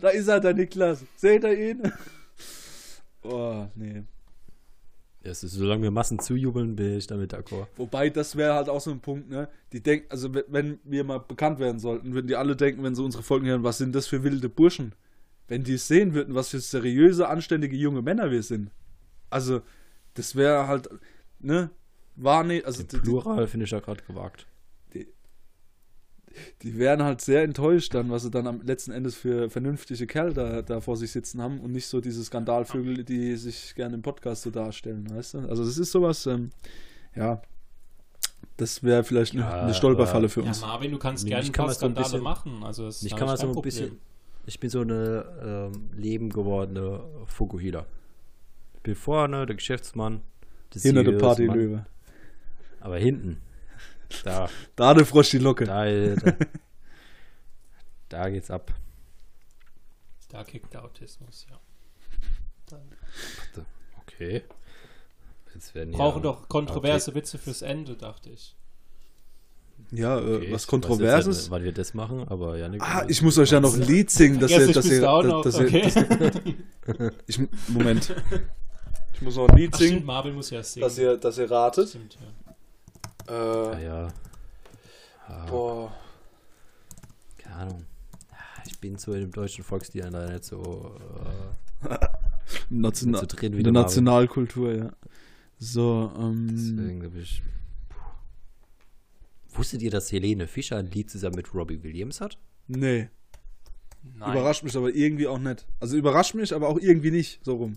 Da ist er, der Niklas. Seht ihr ihn? Oh, nee. Es ist, solange wir Massen zujubeln, bin ich damit d'accord. Wobei, das wäre halt auch so ein Punkt, ne? Die denken, also wenn- wenn wir mal bekannt werden sollten, würden die alle denken, wenn sie unsere Folgen hören, was sind das für wilde Burschen? Wenn die es sehen würden, was für seriöse, anständige junge Männer wir sind. Also, das wäre halt, ne? War nicht, also Den die, Plural finde ich ja gerade gewagt. die wären halt sehr enttäuscht dann, was sie dann am letzten Endes für vernünftige Kerl da, da vor sich sitzen haben und nicht so diese Skandalvögel, die sich gerne im Podcast so darstellen, weißt du? Also das ist sowas, ähm, ja, das wäre vielleicht eine, Ja, eine Stolperfalle für Ja, uns. Marvin, du kannst gerne ein paar man so ein Skandale bisschen- machen. Also das Ich kann mal so kein ein bisschen. Problem. Ich bin so eine ähm, Leben gewordene Fukuhila. Bin vorne der Geschäftsmann. der Hinter der seriöse Mann, Partylöwe. Aber hinten. Da, Da der Frosch die Locke. da, da, da geht's ab. Da kickt der Autismus, ja. Okay. Jetzt werden Brauchen ja, doch kontroverse Witze fürs Ende, dachte ich. Ja, äh, Okay, was ich weiß Kontroverses. jetzt Weil wir das machen, aber ja, nicht. Ah, ich muss euch ja noch ein Lied singen, dass ihr, dass ihr, dass, ihr, okay. dass, ich, Moment. Ich muss noch ein Lied Ach, stimmt, singen, Marvin muss ja singen. dass ihr, dass ihr ratet. Stimmt, ja. Ja, Äh, ja. Ah, boah. keine Ahnung. Ah, Ich bin so in dem deutschen Volksstil leider nicht so. Äh, National, Nicht so drin wie in der. Nationalkultur, ja. So, ähm, deswegen glaube ich. Wusstet ihr, dass Helene Fischer ein Lied zusammen mit Robbie Williams hat? nee. Nein. Überrascht mich aber irgendwie auch nicht. Also überrascht mich, aber auch irgendwie nicht, so rum.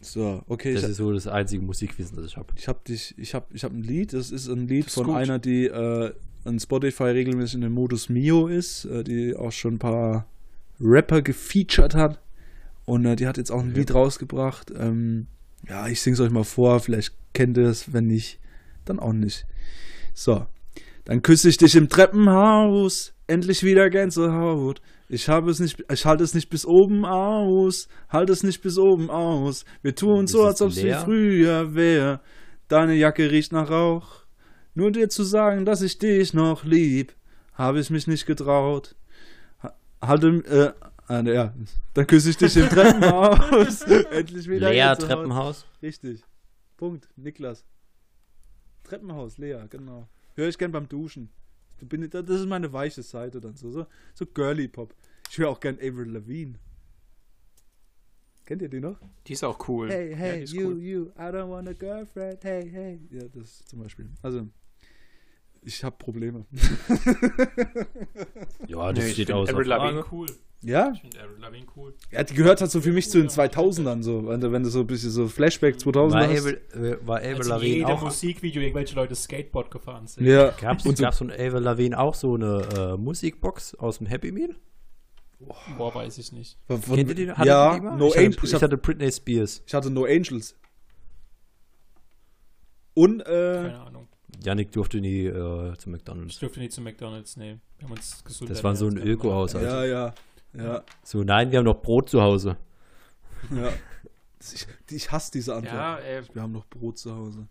So, okay, Das ich, ist so das einzige Musikwissen, das ich habe. ich habe dich, ich habe ich hab ein Lied, das ist ein Lied ist von gut. einer, die äh, an Spotify regelmäßig in dem Modus Mio ist, äh, die auch schon ein paar Rapper gefeatured hat. Und äh, die hat jetzt auch ein Ja. Lied rausgebracht. Ähm, ja, ich sing's euch mal vor, vielleicht kennt ihr es, wenn nicht, dann auch nicht. So. Dann küsse ich dich im Treppenhaus, endlich wieder Gänsehaut. Ich habe es nicht, ich halte es nicht bis oben aus, halte es nicht bis oben aus. Wir tun Ist so, als ob es wie früher wäre. Deine Jacke riecht nach Rauch. Nur dir zu sagen, dass ich dich noch lieb, habe ich mich nicht getraut. Ha- Halte, äh, ja, dann küsse ich dich im Treppenhaus. endlich wieder Lea. Treppenhaus. Richtig. Punkt. Niklas. Treppenhaus, Lea, genau. Höre ich gern beim Duschen. Ich Bin, das ist meine weiche Seite dann so. So, so Girly Pop. Ich höre auch gern Avril Lavigne. Kennt ihr die noch? Die ist auch cool. Hey, Ja, hey, ist you, cool. you, I don't want a girlfriend, hey, hey. Ja, das zum Beispiel. Also, ich habe Probleme. Ja, Nee, das ich steht außer Avril. Lavigne cool. ja? Ich finde Aaron Lavigne cool. ja? Die gehört halt so für mich zu den 2000ern so. Wenn du, wenn du so ein bisschen so Flashback 2000 War hast. Avril, äh, war Avril Als in Lavigne jedem auch. Musikvideo irgendwelche Leute Skateboard gefahren sind. Ja. Gab's, Und so, gab's von Avril Lavigne auch so eine äh, Musikbox aus dem Happy Meal? Boah, weiß ich nicht. von, Kennt ihr die? Hattet ja, mal? No ich, Angels. hatte, Ich, ich hatte Britney Spears. ich hatte No Angels. Und, äh, Keine Ahnung. Yannick durfte nie äh, zu Ich McDonalds. durfte nicht zu McDonalds nehmen. Wir haben uns gesund Das war so ein. Öko-Haushalt. ja, ja, ja, So, nein, wir haben noch Brot zu Hause. ja. Ich, ich hasse diese Antwort. Ja, äh, Wir haben noch Brot zu Hause.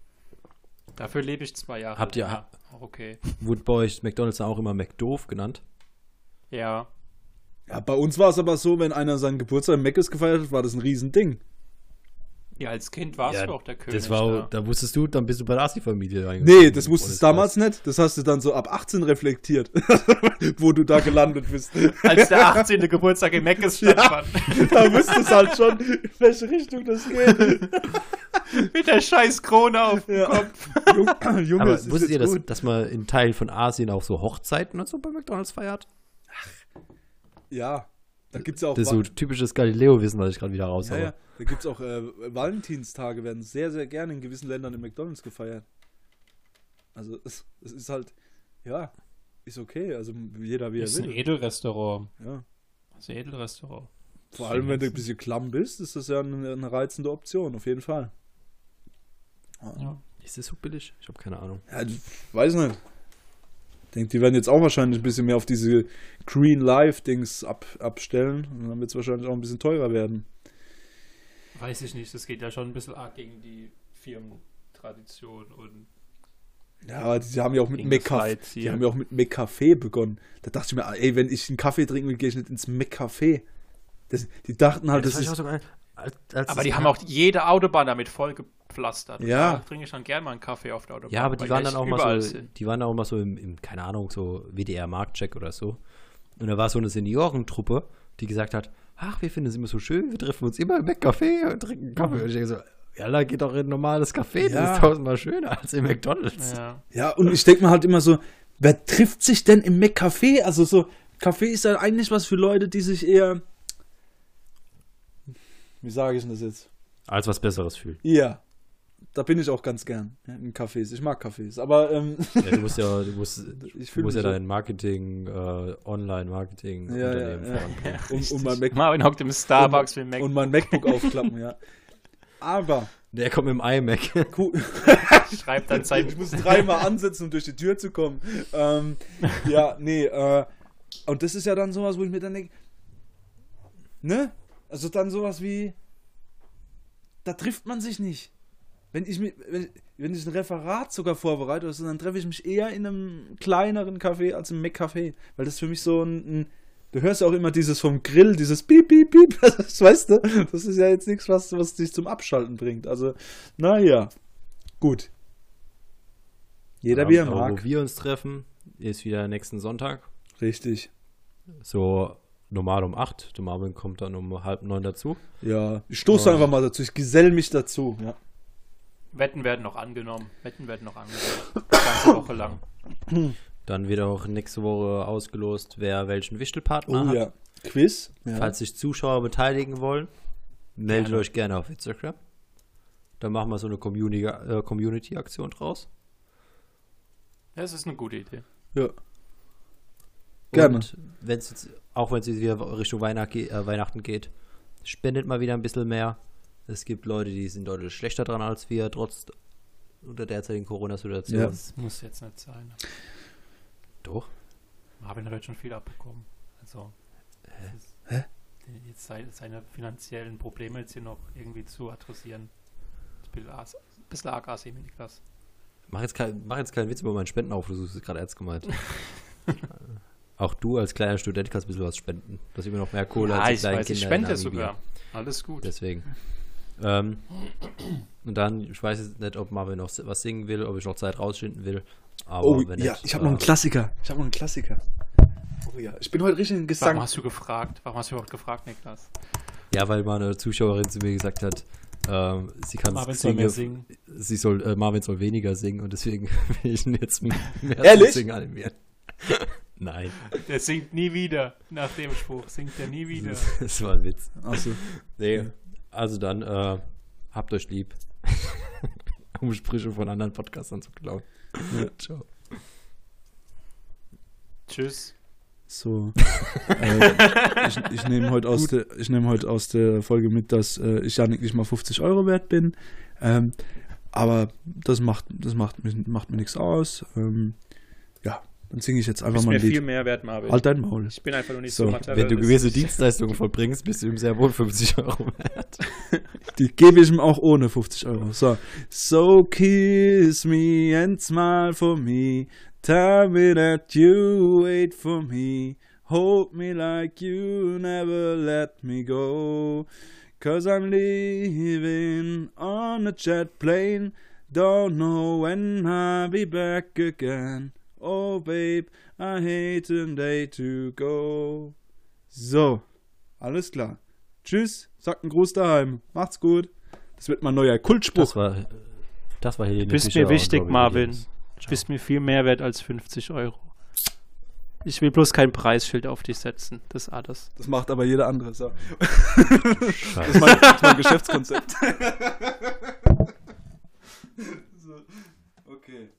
dafür lebe ich zwei Jahre. Habt ihr- Ja, auch okay. Wurde bei euch McDonalds auch immer McDoof genannt? Ja. Ja, bei uns war es aber so, wenn einer seinen Geburtstag im Meckes gefeiert hat, war das ein Riesending. Ja, als Kind warst Ja, du auch der König. Das war, da. da wusstest du, dann bist du bei der Asi-Familie reingekommen. Nee, das wusstest du damals nicht. Das hast du dann so ab 18 reflektiert, wo du da gelandet bist. Als der 18. Geburtstag in Meckes stattfand. da wusstest du halt schon, in welche Richtung das geht. Mit der scheiß Krone auf dem Ja. Kopf. Jung, Junge, Aber ist wusstet ihr, dass, dass man in Teilen von Asien auch so Hochzeiten und so bei McDonalds feiert? Ja, da gibt's ja auch... Das ist so typisches Galileo-Wissen, was ich gerade wieder ja, raushaue. ja, da gibt's auch äh, Valentinstage, werden sehr, sehr gerne in gewissen Ländern in McDonalds gefeiert. Also es, es ist halt, ja, ist okay. Also jeder wie er ist ein will. Edelrestaurant. Ja. Das ist ein Edelrestaurant. Vor allem, wenn du ein bisschen klamm bist, ist das ja eine, eine reizende Option, auf jeden Fall. Ja. Ist das so billig? Ich habe keine Ahnung. Ja, ich weiß nicht. Ich denke, die werden jetzt auch wahrscheinlich ein bisschen mehr auf diese Green Life-Dings ab, abstellen. Und dann wird es wahrscheinlich auch ein bisschen teurer werden. Weiß ich nicht, das geht ja schon ein bisschen arg gegen die Firmentradition und Ja, aber die haben ja auch mit das. Reiz Die haben ja auch mit McCafé begonnen. Da dachte ich mir, ey, wenn ich einen Kaffee trinken will, gehe ich nicht ins McCafé. Das, die dachten halt, das, fand ich ist. Als, als Aber die haben auch jede Autobahn damit vollgepflastert. Ja. Da trinke ich dann gerne mal einen Kaffee auf der Autobahn. Ja, aber die waren dann auch mal so, die waren auch mal so im, im keine Ahnung, so WDR Marktcheck oder so. Und da war so eine Seniorentruppe, die gesagt hat, ach, wir finden es immer so schön, wir treffen uns immer im Café und trinken Kaffee. Und ich denke so, ja, da geht doch in ein normales Café, Ja. das ist tausendmal schöner als im McDonalds. Ja. Ja, und ich denke mir halt immer so, wer trifft sich denn im McCafé? Also so, Kaffee ist ja eigentlich was für Leute, die sich eher. Wie sage ich denn das jetzt? Als was Besseres fühlen. Ja. Da bin ich auch ganz gern ja, in Cafés. Ich mag Cafés. Aber ähm, Ja, du musst ja, du musst, ich du fühle musst mich ja so- dein Marketing, äh, Online-Marketing, Ja, ja, Unternehmen ja. voranbringen. und, und, mein Mac Marvin hockt im Starbucks mit Mac. und mein MacBook aufklappen, ja. Aber Der kommt mit dem iMac. cool. schreibt dann sein Ich muss dreimal ansetzen, um durch die Tür zu kommen. Ähm, ja, nee, äh, und das ist ja dann sowas, wo ich mir dann denke, ne? Also dann sowas wie, da trifft man sich nicht. Wenn ich, mi- wenn, wenn ich ein Referat sogar vorbereite, oder so, dann treffe ich mich eher in einem kleineren Café als im Mac-Café. Weil das für mich so ein, ein Du hörst ja auch immer dieses vom Grill, dieses Piep, Piep, Piep. Das weißt du, das ist ja jetzt nichts, was, was dich zum Abschalten bringt. Also, naja. Gut. Jeder wie er mag. Wo wir uns treffen, ist wieder nächsten Sonntag. Richtig. So normal um 8. Der Marvin kommt dann um halb neun dazu. Ja, ich stoße einfach mal dazu. Ich gesell mich dazu. Ja. Wetten werden noch angenommen. Wetten werden noch angenommen. Ganze Woche lang. Dann wird auch nächste Woche ausgelost, wer welchen Wichtelpartner Oh hat. ja. Quiz. Ja. Falls sich Zuschauer beteiligen wollen, meldet Gerne. euch gerne auf Instagram. Dann machen wir so eine Community- äh, Community-Aktion draus. Ja, Das ist eine gute Idee. ja. Gerne. Und wenn's jetzt, auch wenn es jetzt wieder Richtung Weihnacht, äh, Weihnachten geht, spendet mal wieder ein bisschen mehr. Es gibt Leute, die sind deutlich schlechter dran als wir, trotz unter derzeitigen Corona-Situation. Ja. das muss jetzt nicht sein. Doch. Marvin hat heute schon viel abbekommen. Also, ist- Hä? Jetzt sei- seine finanziellen Probleme jetzt hier noch irgendwie zu adressieren. Ich bin as- Ein bisschen arg das. Mach jetzt, kein, mach jetzt keinen Witz über meinen Spendenaufruf, das ist gerade ernst gemeint. Auch du als kleiner Student kannst ein bisschen was spenden. Das ist immer noch mehr Kohle Ja, als die ich kleinen weiß, ich Kinder in spende sogar. Alles gut. Deswegen. Ähm, und dann, ich weiß jetzt nicht, ob Marvin noch was singen will, ob ich noch Zeit rausschinden will. Aber Oh wenn ja, nicht, ich habe noch einen äh, Klassiker. Ich habe noch einen Klassiker. Oh ja, ich bin heute richtig in Gesang. Warum hast du gefragt? Warum hast du überhaupt gefragt, Niklas? Ja, weil meine Zuschauerin zu mir gesagt hat, ähm, sie kann Marvin soll mehr singen. singen. Sie soll, äh, Marvin soll weniger singen und deswegen will ich ihn jetzt mehr Ehrlich? zum Singen animieren. Nein, Der singt nie wieder. Nach dem Spruch singt er nie wieder. das, das war ein Witz. Achso. Nee, also dann, äh, habt euch lieb. um Sprüche von anderen Podcastern zu klauen. Ciao. Tschüss. So. äh, ich ich nehme heute aus ich nehme heute aus der Folge mit, dass äh, ich ja nicht mal 50 Euro wert bin. Ähm, aber das macht, das macht, mir- macht mir nichts aus. Ähm, ja, dann singe ich jetzt einfach bist mal mir ein viel Lied. mehr wert, Marvin. Halt dein Maul. Ich bin einfach nur nicht So, so, wenn Wenn du gewisse Dienstleistungen vollbringst, bist du ihm sehr wohl 50 Euro wert. Die gebe ich ihm auch ohne 50 Euro. So. So kiss me and smile for me. Tell me that you wait for me. Hold me like you never let me go. Cause I'm leaving on a jet plane. Don't know when I'll be back again. Oh, babe, I hate the day to go. So, alles klar. Tschüss, sagt einen Gruß daheim. Macht's gut. Das wird mein neuer Kultspruch. Das war, das war Helene Du bist mir wichtig, Robbie Marvin. Du bist mir viel mehr wert als 50 Euro. Ich will bloß kein Preisschild auf dich setzen. Das ist alles. Das macht aber jeder andere. So. Scheiße. Das, ist mein, das ist mein Geschäftskonzept. so. Okay.